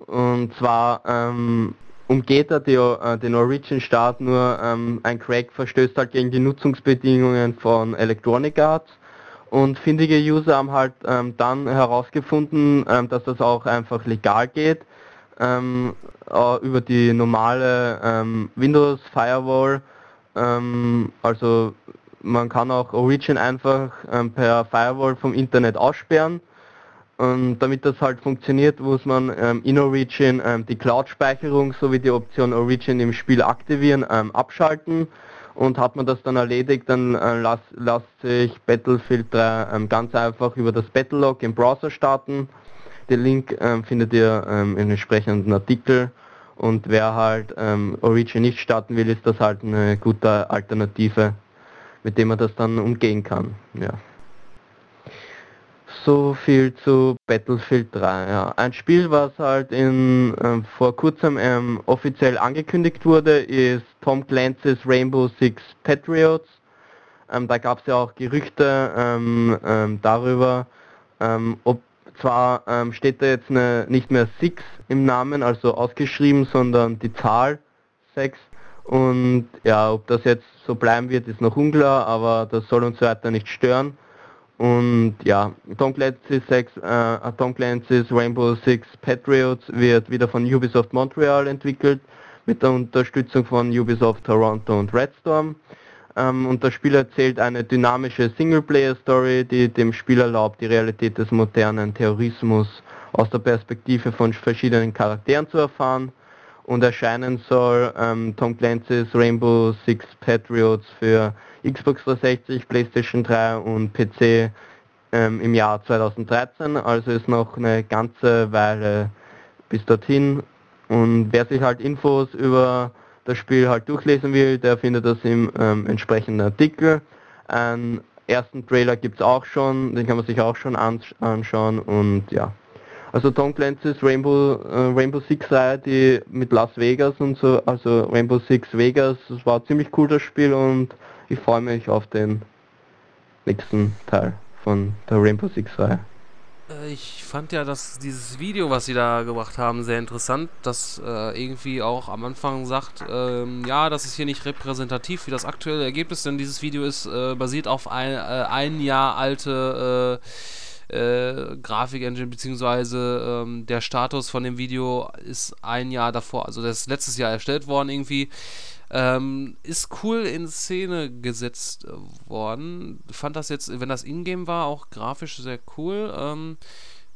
Und zwar ähm, umgeht er die, äh, den Origin-Start nur, ein Crack verstößt halt gegen die Nutzungsbedingungen von Electronic Arts. Und findige User haben halt ähm, dann herausgefunden, ähm, dass das auch einfach legal geht, ähm, über die normale ähm, Windows Firewall. Ähm, also man kann auch Origin einfach ähm, per Firewall vom Internet aussperren. Und damit das halt funktioniert, muss man ähm, in Origin die Cloud-Speicherung sowie die Option Origin im Spiel aktivieren, abschalten. Und hat man das dann erledigt, dann äh, las sich Battlefield 3 ähm, ganz einfach über das Battlelog im Browser starten. Den Link ähm, findet ihr ähm, im entsprechenden Artikel. Und wer halt Origin nicht starten will, ist das halt eine gute Alternative mit dem man das dann umgehen kann. Ja. So viel zu Battlefield 3. Ja. Ein Spiel, was halt in, äh, vor kurzem ähm, offiziell angekündigt wurde, ist Tom Clancy's Rainbow Six Patriots. Ähm, da gab es ja auch Gerüchte ähm, ähm darüber, ähm, ob zwar ähm, steht da jetzt eine, nicht mehr Six im Namen, also ausgeschrieben, sondern die Zahl 6. Und ja, ob das jetzt so bleiben wird, ist noch unklar, aber das soll uns weiter nicht stören. Und ja, Tom Clancy's, Six, äh, Tom Clancy's Rainbow Six Patriots wird wieder von Ubisoft Montreal entwickelt, mit der Unterstützung von Ubisoft Toronto und Redstorm. Und das Spiel erzählt eine dynamische Singleplayer-Story, die dem Spiel erlaubt, die Realität des modernen Terrorismus aus der Perspektive von verschiedenen Charakteren zu erfahren. Und erscheinen soll ähm, Tom Clancy's Rainbow Six Patriots für Xbox 360, PlayStation 3 und PC ähm, im Jahr 2013. Also ist noch eine ganze Weile bis dorthin. Und wer sich halt Infos über das Spiel halt durchlesen will, der findet das im ähm, entsprechenden Artikel. Einen ersten Trailer gibt es auch schon, den kann man sich auch schon anschauen und ja. Also Tom Clancy's Rainbow, äh, Rainbow Six Reihe, die mit Las Vegas und so, also Rainbow Six Vegas, das war ziemlich cool das Spiel und ich freue mich auf den nächsten Teil von der Rainbow Six Reihe. Äh, ich fand ja dass dieses Video, was sie da gemacht haben, sehr interessant, das äh, irgendwie auch am Anfang sagt, ähm, ja, das ist hier nicht repräsentativ für das aktuelle Ergebnis, denn dieses Video ist äh, basiert auf ein, äh, ein Jahr alte äh, äh, Grafik-Engine, beziehungsweise ähm, der Status von dem Video ist ein Jahr davor, also das ist letztes Jahr erstellt worden irgendwie. Ähm, ist cool in Szene gesetzt worden. Fand das jetzt, wenn das Ingame war, auch grafisch sehr cool. Ähm,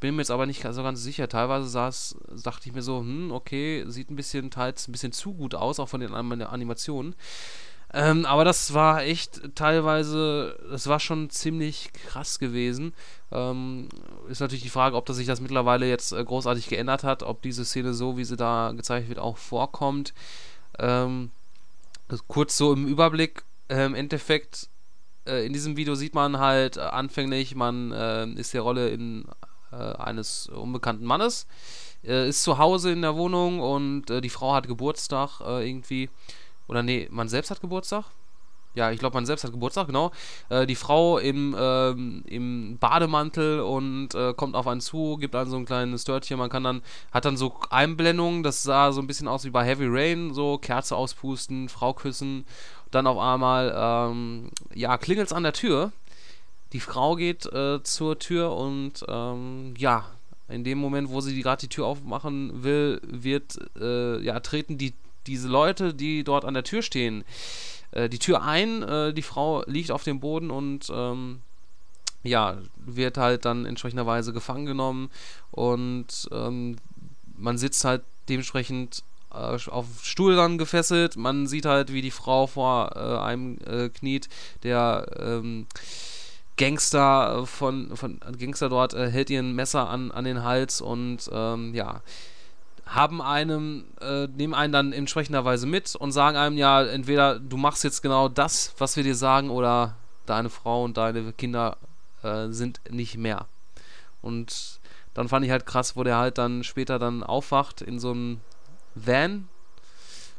bin mir jetzt aber nicht so ganz sicher. Teilweise saß, dachte ich mir so, hm, okay, sieht ein bisschen teils ein bisschen zu gut aus, auch von den Animationen. Ähm, aber das war echt teilweise, das war schon ziemlich krass gewesen. Ähm, ist natürlich die Frage, ob das sich das mittlerweile jetzt äh, großartig geändert hat, ob diese Szene so, wie sie da gezeigt wird, auch vorkommt. Ähm, kurz so im Überblick, äh, im Endeffekt, äh, in diesem Video sieht man halt äh, anfänglich, man äh, ist der Rolle in, äh, eines unbekannten Mannes, ist zu Hause in der Wohnung und die Frau hat Geburtstag irgendwie. Oder nee, man selbst hat Geburtstag? Ja, ich glaube, man selbst hat Geburtstag, genau. Äh, die Frau im, ähm, im Bademantel und äh, kommt auf einen zu, gibt dann so ein kleines Störtchen. Man kann dann, hat dann so Einblendungen, das sah so ein bisschen aus wie bei Heavy Rain, so Kerze auspusten, Frau küssen. Dann auf einmal, ähm, ja, klingelt's an der Tür. Die Frau geht äh, zur Tür und, ähm, ja, in dem Moment, wo sie gerade die Tür aufmachen will, wird, äh, ja, treten die, diese Leute, die dort an der Tür stehen, äh, die Tür ein, äh, die Frau liegt auf dem Boden und ähm, ja, wird halt dann entsprechenderweise gefangen genommen und ähm, man sitzt halt dementsprechend äh, auf Stuhl dann gefesselt. Man sieht halt, wie die Frau vor äh, einem äh, kniet, der ähm, Gangster von, von Gangster dort äh, hält ihr ein Messer an, an den Hals und ähm, ja, haben einem, äh, nehmen einen dann entsprechenderweise mit und sagen einem ja, entweder du machst jetzt genau das, was wir dir sagen, oder deine Frau und deine Kinder äh, sind nicht mehr. Und dann fand ich halt krass, wo der halt dann später dann aufwacht in so einem Van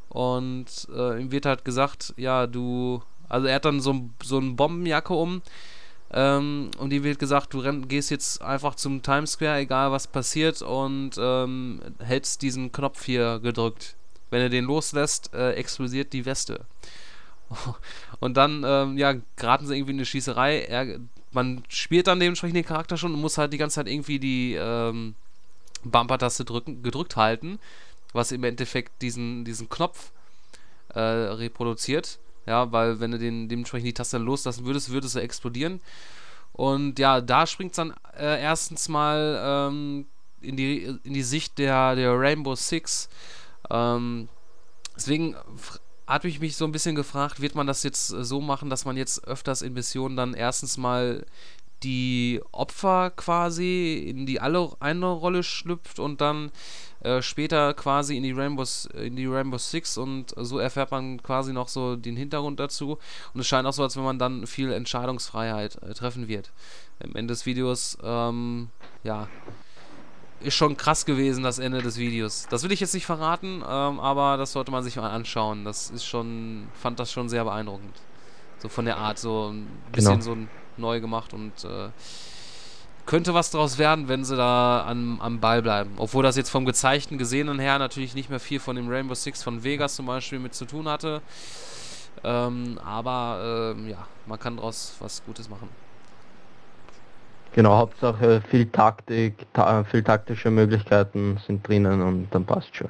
und äh, ihm wird halt gesagt, ja, du, also er hat dann so, so eine Bombenjacke um ähm, und ihm wird gesagt, du renn, gehst jetzt einfach zum Times Square, egal was passiert, und ähm, hältst diesen Knopf hier gedrückt. Wenn er den loslässt, äh, explodiert die Weste. [LAUGHS] und dann, ähm, ja, geraten sie irgendwie in eine Schießerei. Er, man spielt dann dementsprechend den Charakter schon und muss halt die ganze Zeit irgendwie die ähm, Bumper-Taste gedrückt halten, was im Endeffekt diesen, diesen Knopf äh, reproduziert. Ja, weil wenn du den dementsprechend die Taste loslassen würdest, würde es explodieren. Und ja, da springt es dann äh, erstens mal ähm, in, die, in die Sicht der, der Rainbow Six. Ähm, deswegen habe ich mich so ein bisschen gefragt, wird man das jetzt so machen, dass man jetzt öfters in Missionen dann erstens mal die Opfer quasi in die alle eine Rolle schlüpft und dann äh, später quasi in die Rainbows in die Rainbow Six und so erfährt man quasi noch so den Hintergrund dazu und es scheint auch so, als wenn man dann viel Entscheidungsfreiheit äh, treffen wird. Am Ende des Videos, ähm, ja, ist schon krass gewesen, das Ende des Videos. Das will ich jetzt nicht verraten, ähm, aber das sollte man sich mal anschauen. Das ist schon, fand das schon sehr beeindruckend. So von der Art, so ein bisschen genau. so neu gemacht und äh, könnte was draus werden, wenn sie da am, am Ball bleiben. Obwohl das jetzt vom gezeigten, gesehenen her natürlich nicht mehr viel von dem Rainbow Six von Vegas zum Beispiel mit zu tun hatte. Ähm, aber ähm, ja, man kann daraus was Gutes machen. Genau, Hauptsache viel Taktik, ta viel taktische Möglichkeiten sind drinnen und dann passt schon.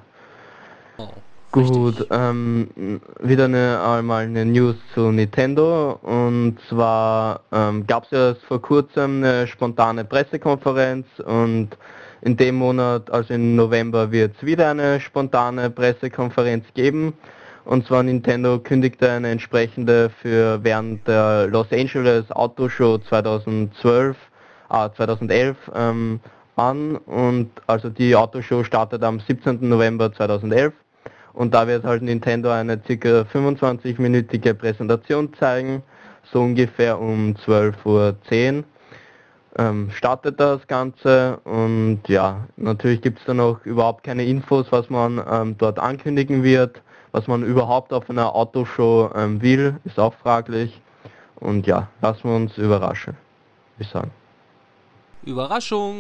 Gut, ähm, wieder eine, einmal eine News zu Nintendo und zwar ähm, gab es ja vor kurzem eine spontane Pressekonferenz und in dem Monat, also im November, wird es wieder eine spontane Pressekonferenz geben. Und zwar Nintendo kündigte eine entsprechende für während der Los Angeles Auto Show 2012, ah, 2011 ähm, an und also die Autoshow startet am 17. November 2011 und da wird halt Nintendo eine ca. 25-minütige Präsentation zeigen, so ungefähr um 12.10 Uhr ähm, startet das Ganze und ja, natürlich gibt es da noch überhaupt keine Infos, was man ähm, dort ankündigen wird, was man überhaupt auf einer Autoshow ähm, will, ist auch fraglich und ja, lassen wir uns überraschen, würde ich sagen. Überraschung!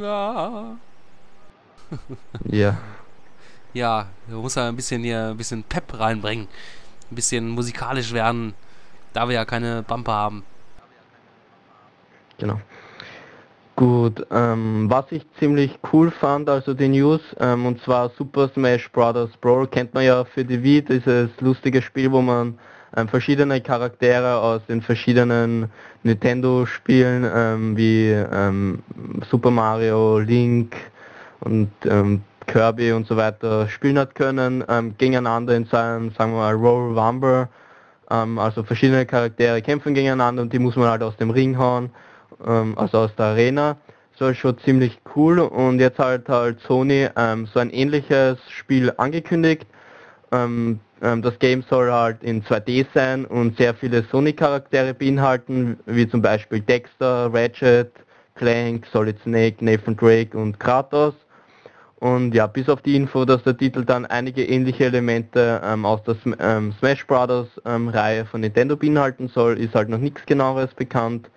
Ja. Ja. [LAUGHS] Ja, du musst ja ein bisschen hier ein bisschen Pep reinbringen. Ein bisschen musikalisch werden, da wir ja keine Bumper haben. Genau. Gut, ähm, was ich ziemlich cool fand, also die News, ähm, und zwar Super Smash Bros. Brawl kennt man ja für die Wii, dieses lustige Spiel, wo man ähm, verschiedene Charaktere aus den verschiedenen Nintendo-Spielen ähm, wie ähm, Super Mario, Link und ähm, Kirby und so weiter spielen hat können, gegeneinander in seinem, sagen wir mal, Roll Rumble, also verschiedene Charaktere kämpfen gegeneinander und die muss man halt aus dem Ring hauen ähm, also aus der Arena. So schon ziemlich cool und jetzt halt halt Sony ähm, so ein ähnliches Spiel angekündigt. Ähm, ähm das Game soll halt in 2D sein und sehr viele Sony-Charaktere beinhalten, wie zum Beispiel Dexter, Ratchet, Clank, Solid Snake, Nathan Drake und Kratos. Und ja, bis auf die Info, dass der Titel dann einige ähnliche Elemente ähm, aus der ähm, Smash Brothers ähm, Reihe von Nintendo beinhalten soll, ist halt noch nichts genaueres bekannt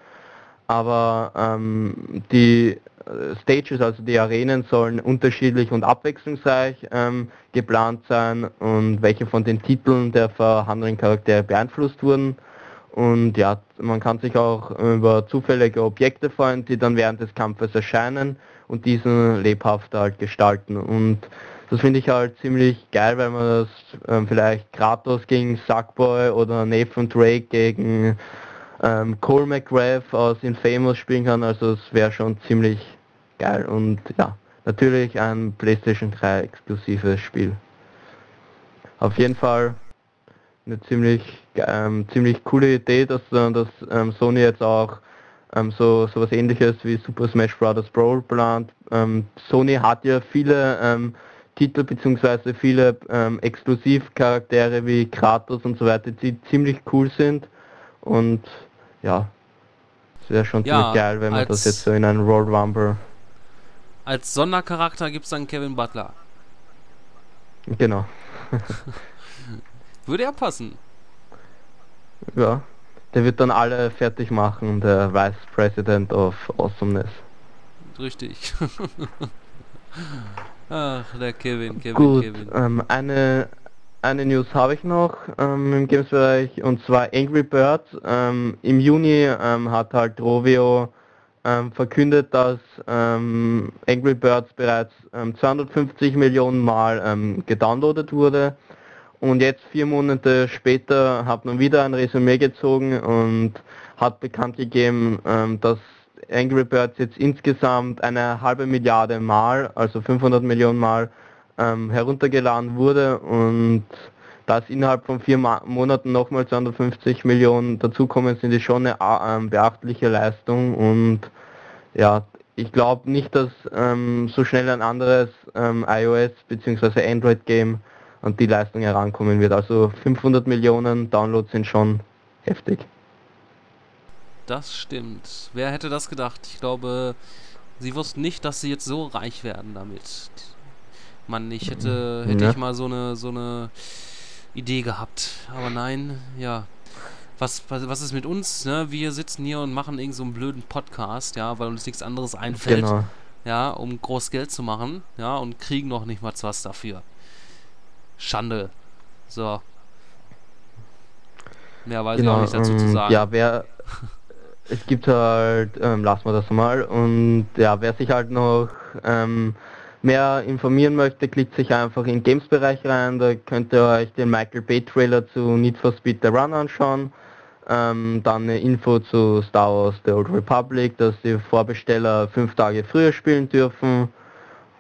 aber ähm, die äh, Stages, also die Arenen sollen unterschiedlich und abwechslungsreich ähm, geplant sein und welche von den Titeln der vorhandenen Charaktere beeinflusst wurden. Und ja, man kann sich auch über zufällige Objekte freuen, die dann während des Kampfes erscheinen und diesen lebhafter halt gestalten. Und das finde ich halt ziemlich geil, weil man das ähm, vielleicht Kratos gegen Sackboy oder Nathan Drake gegen ähm, Cole McGrath aus Infamous spielen kann, also es wäre schon ziemlich geil und ja, natürlich ein PlayStation 3 exklusives Spiel. Auf jeden Fall eine ziemlich ähm, ziemlich coole Idee, dass, äh, dass ähm, Sony jetzt auch ähm, so was ähnliches wie Super Smash Bros. Brawl plant. Ähm, Sony hat ja viele ähm, Titel bzw. viele ähm, Exklusivcharaktere wie Kratos und so weiter, die ziemlich cool sind und ja, es wäre schon ja, ziemlich geil, wenn man das jetzt so in einen Royal Rumble. Als Sondercharakter gibt es dann Kevin Butler. Genau. [LAUGHS] Würde er passen. Ja, der wird dann alle fertig machen, der Vice President of Awesomeness. Richtig. [LAUGHS] Ach, der Kevin, Kevin, Gut, Kevin. Ähm, eine eine News habe ich noch ähm, im Games-Bereich und zwar Angry Birds. Ähm, Im Juni ähm, hat halt Rovio ähm, verkündet, dass ähm, Angry Birds bereits 250 ähm, Millionen Mal gedownloadet wurde. Und jetzt vier Monate später hat man wieder ein Resümee gezogen und hat bekannt gegeben, dass Angry Birds jetzt insgesamt eine halbe Milliarde Mal, also 500 Millionen Mal, ähm, heruntergeladen wurde und da es innerhalb von vier Monaten nochmal 250 Millionen dazukommen, sind es schon eine äh, beachtliche Leistung und ja, ich glaube nicht, dass ähm, so schnell ein anderes ähm, iOS bzw. Android Game an die Leistung herankommen wird. Also 500 Millionen Downloads sind schon heftig. Das stimmt. Wer hätte das gedacht? Ich glaube, sie wussten nicht, dass sie jetzt so reich werden damit. Mann, ich hätte, hätte ja. ich mal so eine, so eine Idee gehabt. Aber nein, ja. Was, was, was ist mit uns? Ne? Wir sitzen hier und machen irgend so einen blöden Podcast, ja, weil uns nichts anderes einfällt. Genau. Ja, um groß Geld zu machen, ja, und kriegen noch nicht mal was dafür. Schande. So. Mehr weiß genau, ich auch nicht dazu ähm, zu sagen. Ja, wer, es gibt halt, ähm, lassen wir das mal. Und ja, wer sich halt noch ähm, mehr informieren möchte, klickt sich einfach in Games-Bereich rein. Da könnt ihr euch den Michael Bay Trailer zu Need for Speed The Run anschauen. Ähm, dann eine Info zu Star Wars The Old Republic, dass die Vorbesteller fünf Tage früher spielen dürfen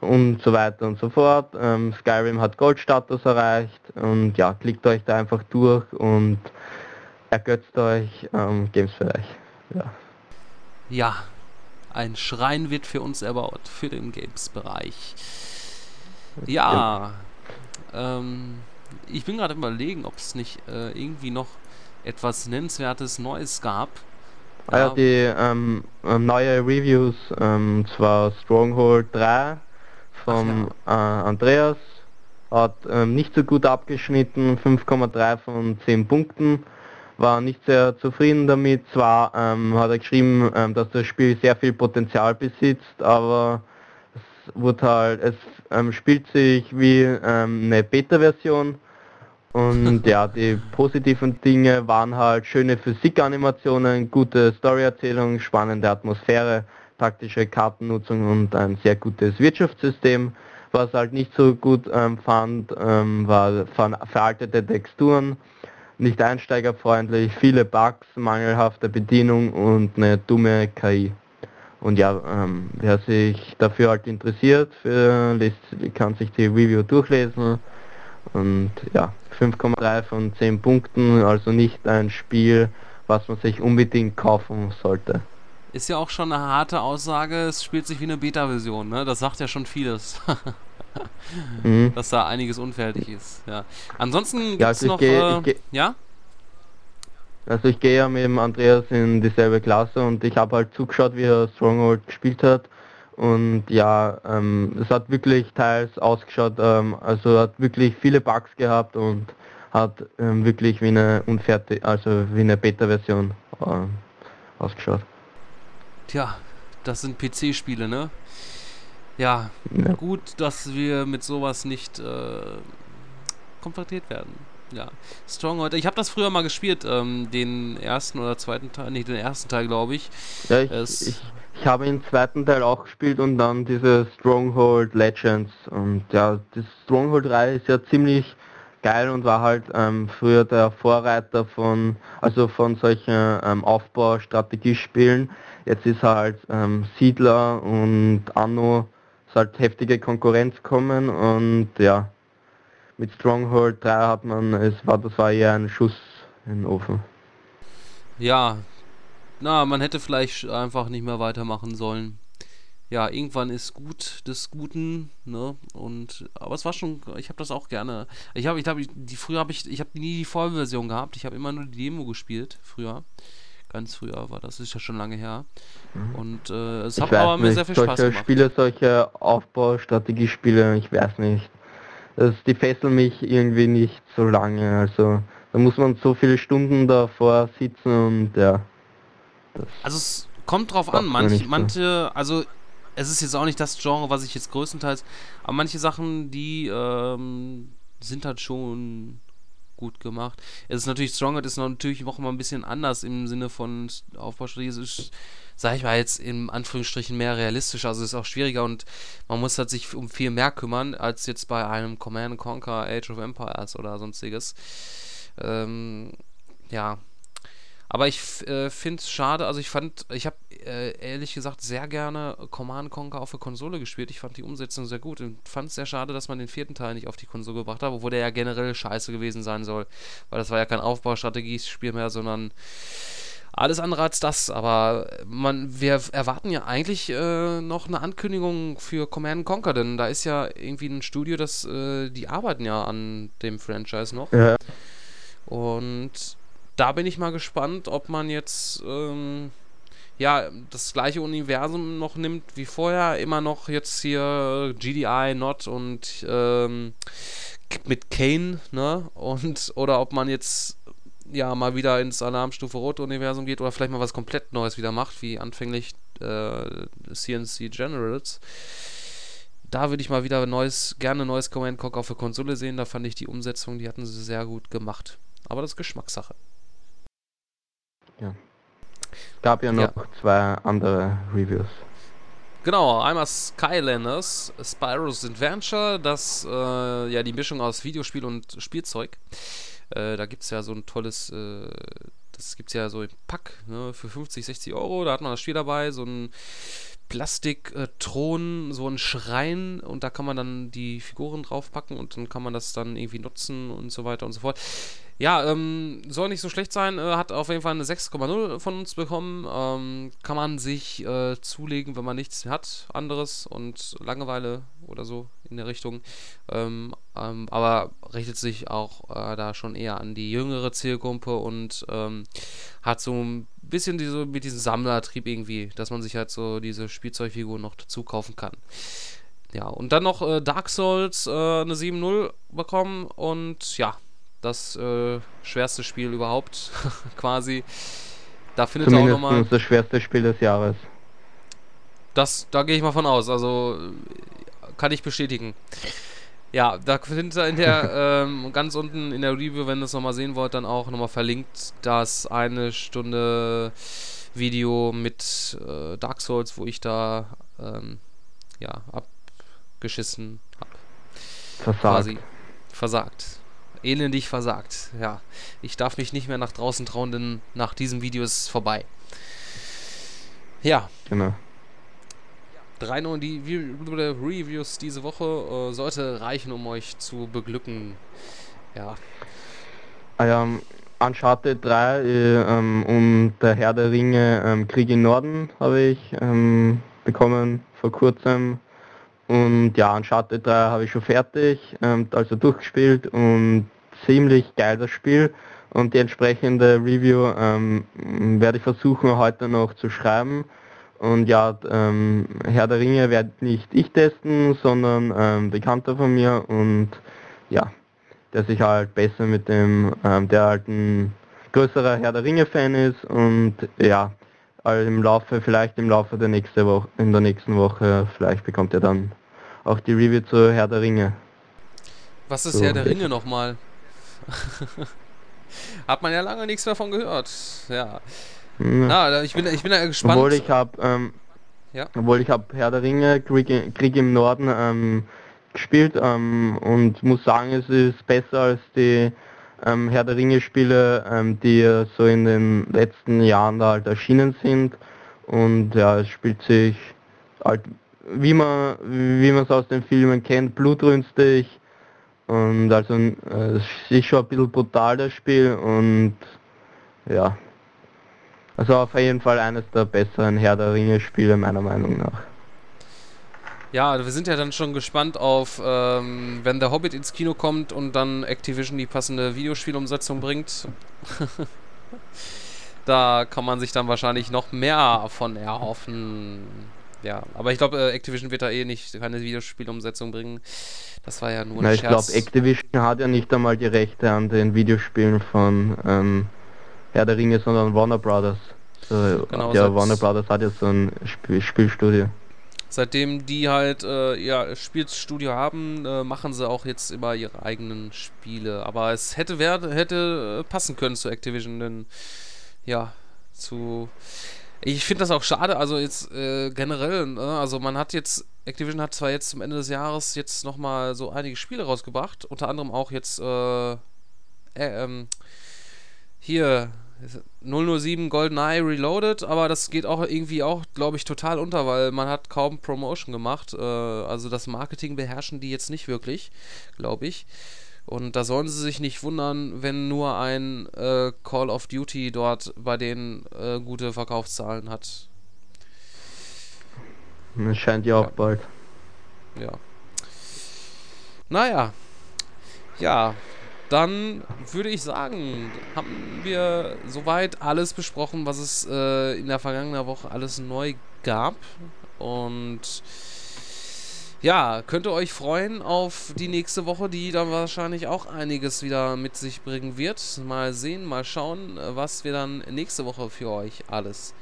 und so weiter und so fort. Ähm, Skyrim hat Goldstatus erreicht und ja, klickt euch da einfach durch und ergötzt euch am ähm, Games-Bereich. Ja. ja, ein Schrein wird für uns erbaut, für den Games-Bereich. Ja. Ähm, ich bin gerade überlegen, ob es nicht äh, irgendwie noch etwas Nennenswertes Neues gab. Ah ja, die ähm, ähm, neue Reviews, ähm, zwar Stronghold 3 vom ja. äh, Andreas, hat ähm, nicht so gut abgeschnitten, 5,3 von 10 Punkten war nicht sehr zufrieden damit. Zwar ähm, hat er geschrieben, ähm, dass das Spiel sehr viel Potenzial besitzt, aber es wird halt, es ähm, spielt sich wie ähm, eine Beta-Version. Und [LAUGHS] ja, die positiven Dinge waren halt schöne Physikanimationen, gute Storyerzählung, spannende Atmosphäre, taktische Kartennutzung und ein sehr gutes Wirtschaftssystem. Was halt nicht so gut ähm, fand, ähm, war veraltete Texturen nicht einsteigerfreundlich, viele Bugs, mangelhafte Bedienung und eine dumme KI. Und ja, ähm, wer sich dafür halt interessiert, für, liest, kann sich die Review durchlesen. Und ja, 5,3 von 10 Punkten, also nicht ein Spiel, was man sich unbedingt kaufen sollte. Ist ja auch schon eine harte Aussage, es spielt sich wie eine Beta-Version, ne? Das sagt ja schon vieles. [LAUGHS] mhm. dass da einiges unfertig ist. Ja. Ansonsten gibt es ja, also noch. Geh, äh, ja? Also ich gehe ja mit dem Andreas in dieselbe Klasse und ich habe halt zugeschaut, wie er Stronghold gespielt hat. Und ja, ähm, es hat wirklich teils ausgeschaut, ähm, also hat wirklich viele Bugs gehabt und hat ähm, wirklich wie eine unfertig, also wie eine Beta-Version äh, ausgeschaut. Tja, das sind PC-Spiele, ne? Ja, ja, gut, dass wir mit sowas nicht äh, konfrontiert werden. Ja, Stronghold. Ich habe das früher mal gespielt, ähm, den ersten oder zweiten Teil, nicht den ersten Teil, glaube ich. Ja, ich, ich, ich, habe den zweiten Teil auch gespielt und dann diese Stronghold Legends. Und ja, das Stronghold 3 ist ja ziemlich geil und war halt ähm, früher der Vorreiter von, also von solchen ähm, Aufbaustrategiespielen. Jetzt ist halt ähm, Siedler und Anno es halt heftige Konkurrenz kommen und ja, mit Stronghold 3 hat man, es war, das war eher ein Schuss in den Ofen. Ja, na, man hätte vielleicht einfach nicht mehr weitermachen sollen. Ja, irgendwann ist gut des Guten, ne? Und aber es war schon, ich habe das auch gerne. Ich habe, ich glaube, die früher habe ich, ich habe nie die Vollversion gehabt. Ich habe immer nur die Demo gespielt früher ganz früher war. Das ist ja schon lange her. Mhm. Und äh, es ich hat aber mir sehr viel Spaß gemacht. Spiele, solche Aufbaustrategiespiele, ich weiß nicht. Das, die fesseln mich irgendwie nicht so lange. Also da muss man so viele Stunden davor sitzen und ja. Also es kommt drauf an. Manch, manche, also es ist jetzt auch nicht das Genre, was ich jetzt größtenteils, aber manche Sachen, die ähm, sind halt schon gut gemacht. Es ist natürlich Stronger, ist natürlich auch immer ein bisschen anders im Sinne von Aufbaustrategie. Es ist, sag ich mal, jetzt in Anführungsstrichen mehr realistisch, also ist auch schwieriger und man muss halt sich um viel mehr kümmern, als jetzt bei einem Command Conquer Age of Empires oder sonstiges. Ähm, ja, aber ich äh, finde es schade, also ich fand, ich habe äh, ehrlich gesagt sehr gerne Command Conquer auf der Konsole gespielt. Ich fand die Umsetzung sehr gut und fand es sehr schade, dass man den vierten Teil nicht auf die Konsole gebracht hat, obwohl der ja generell scheiße gewesen sein soll. Weil das war ja kein Aufbaustrategiespiel mehr, sondern alles andere als das. Aber man, wir erwarten ja eigentlich äh, noch eine Ankündigung für Command Conquer, denn da ist ja irgendwie ein Studio, das äh, die arbeiten ja an dem Franchise noch. Ja. Und da bin ich mal gespannt, ob man jetzt ähm, ja das gleiche Universum noch nimmt wie vorher, immer noch jetzt hier GDI, Not und ähm, mit Kane, ne? Und oder ob man jetzt ja mal wieder ins Alarmstufe Rot Universum geht oder vielleicht mal was komplett Neues wieder macht, wie anfänglich äh, CNC Generals. Da würde ich mal wieder neues, gerne neues Command Conquer auf der Konsole sehen. Da fand ich die Umsetzung, die hatten sie sehr gut gemacht. Aber das ist Geschmackssache. Ja. gab ja noch ja. zwei andere Reviews. Genau, einmal Skylanders, Spyro's Adventure, das äh, ja die Mischung aus Videospiel und Spielzeug. Äh, da gibt es ja so ein tolles, äh, das gibt es ja so im Pack ne, für 50, 60 Euro. Da hat man das Spiel dabei, so ein Plastikthron, so ein Schrein und da kann man dann die Figuren draufpacken und dann kann man das dann irgendwie nutzen und so weiter und so fort. Ja, ähm, soll nicht so schlecht sein. Äh, hat auf jeden Fall eine 6,0 von uns bekommen. Ähm, kann man sich äh, zulegen, wenn man nichts hat, anderes und Langeweile oder so in der Richtung. Ähm, ähm aber richtet sich auch äh, da schon eher an die jüngere Zielgruppe und ähm, hat so ein bisschen diese, mit diesem Sammlertrieb irgendwie, dass man sich halt so diese Spielzeugfiguren noch dazu kaufen kann. Ja, und dann noch äh, Dark Souls äh, eine 7.0 bekommen und ja, das äh, schwerste Spiel überhaupt, [LAUGHS] quasi. Da findet Zumindest auch nochmal. das schwerste Spiel des Jahres. Das, da gehe ich mal von aus. Also kann ich bestätigen. Ja, da findet ihr in der [LAUGHS] ähm, ganz unten in der Review, wenn ihr es nochmal sehen wollt, dann auch nochmal verlinkt, das eine Stunde Video mit äh, Dark Souls, wo ich da ähm, ja abgeschissen habe. Versagt. Quasi versagt elendig versagt. Ja, ich darf mich nicht mehr nach draußen trauen, denn nach diesem Video ist es vorbei. Ja. Genau. Drei neue die Reviews diese Woche äh, sollte reichen, um euch zu beglücken. Ja. Ah ja, Uncharted 3 äh, ähm, und der Herr der Ringe ähm, Krieg im Norden habe ich ähm, bekommen vor kurzem. Und ja, Uncharted 3 habe ich schon fertig, ähm, also durchgespielt und ziemlich geil das Spiel. Und die entsprechende Review ähm, werde ich versuchen heute noch zu schreiben. Und ja, ähm, Herr der Ringe werde nicht ich testen, sondern ähm, Bekannter von mir und ja, der sich halt besser mit dem, ähm, der halt ein größerer Herr der Ringe Fan ist und ja, also im Laufe, vielleicht im Laufe der nächsten Woche, in der nächsten Woche, vielleicht bekommt er dann auch die Review zu Herr der Ringe. Was ist so, Herr der Ringe nochmal? [LAUGHS] Hat man ja lange nichts davon gehört. Ja. ja. Na, ich bin, ich bin gespannt. Obwohl ich habe, ähm, ja? obwohl ich habe Herr der Ringe Krieg, Krieg im Norden ähm, gespielt ähm, und muss sagen, es ist besser als die ähm, Herr der Ringe Spiele, ähm, die so in den letzten Jahren da halt erschienen sind. Und ja, es spielt sich halt wie man wie man es aus den Filmen kennt, blutrünstig und also äh, es ist schon ein bisschen brutal das Spiel und ja. Also auf jeden Fall eines der besseren Herr der Ringe Spiele meiner Meinung nach. Ja, wir sind ja dann schon gespannt auf, ähm, wenn der Hobbit ins Kino kommt und dann Activision die passende Videospielumsetzung bringt. [LAUGHS] da kann man sich dann wahrscheinlich noch mehr von erhoffen. Ja, aber ich glaube, äh, Activision wird da eh nicht keine Videospielumsetzung bringen. Das war ja nur ein Na, Ich glaube, Activision hat ja nicht einmal die Rechte an den Videospielen von ähm, Herr der Ringe, sondern Warner Brothers. So, genau, ja, Warner Brothers hat jetzt so ein Spiel Spielstudio. Seitdem die halt äh, ja Spielstudio haben, äh, machen sie auch jetzt immer ihre eigenen Spiele. Aber es hätte wär, hätte äh, passen können zu Activision, denn ja, zu ich finde das auch schade, also jetzt äh, generell, ne? also man hat jetzt, Activision hat zwar jetzt zum Ende des Jahres jetzt nochmal so einige Spiele rausgebracht, unter anderem auch jetzt äh, äh, ähm, hier 007 GoldenEye Reloaded, aber das geht auch irgendwie auch, glaube ich, total unter, weil man hat kaum Promotion gemacht, äh, also das Marketing beherrschen die jetzt nicht wirklich, glaube ich. Und da sollen sie sich nicht wundern, wenn nur ein äh, Call of Duty dort bei denen äh, gute Verkaufszahlen hat. Das scheint ja auch ja. bald. Ja. Naja. Ja. Dann würde ich sagen, haben wir soweit alles besprochen, was es äh, in der vergangenen Woche alles neu gab. Und ja, könnt ihr euch freuen auf die nächste Woche, die dann wahrscheinlich auch einiges wieder mit sich bringen wird. Mal sehen, mal schauen, was wir dann nächste Woche für euch alles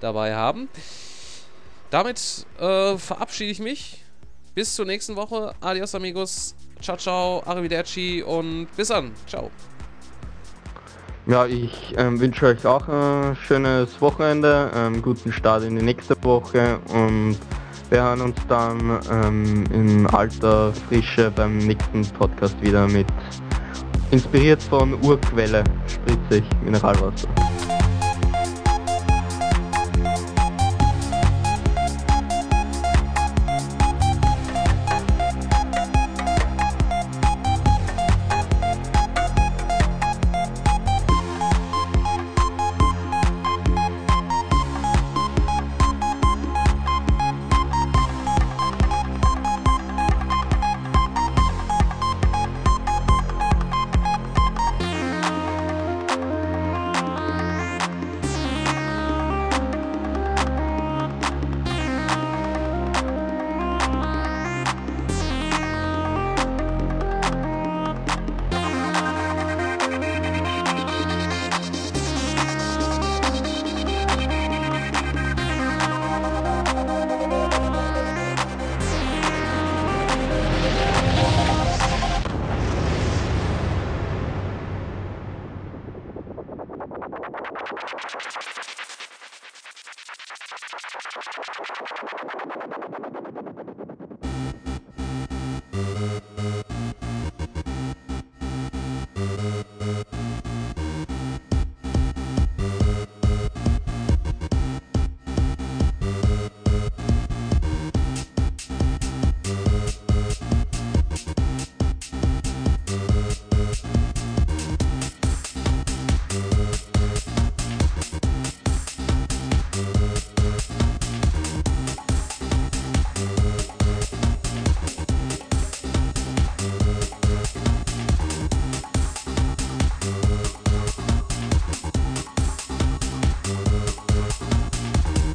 dabei haben. Damit äh, verabschiede ich mich. Bis zur nächsten Woche. Adios, amigos. Ciao, ciao. Arrivederci und bis dann. Ciao. Ja, ich ähm, wünsche euch auch ein schönes Wochenende, ähm, guten Start in die nächste Woche und wir hören uns dann ähm, in alter Frische beim nächsten Podcast wieder mit inspiriert von Urquelle, spritzig Mineralwasser.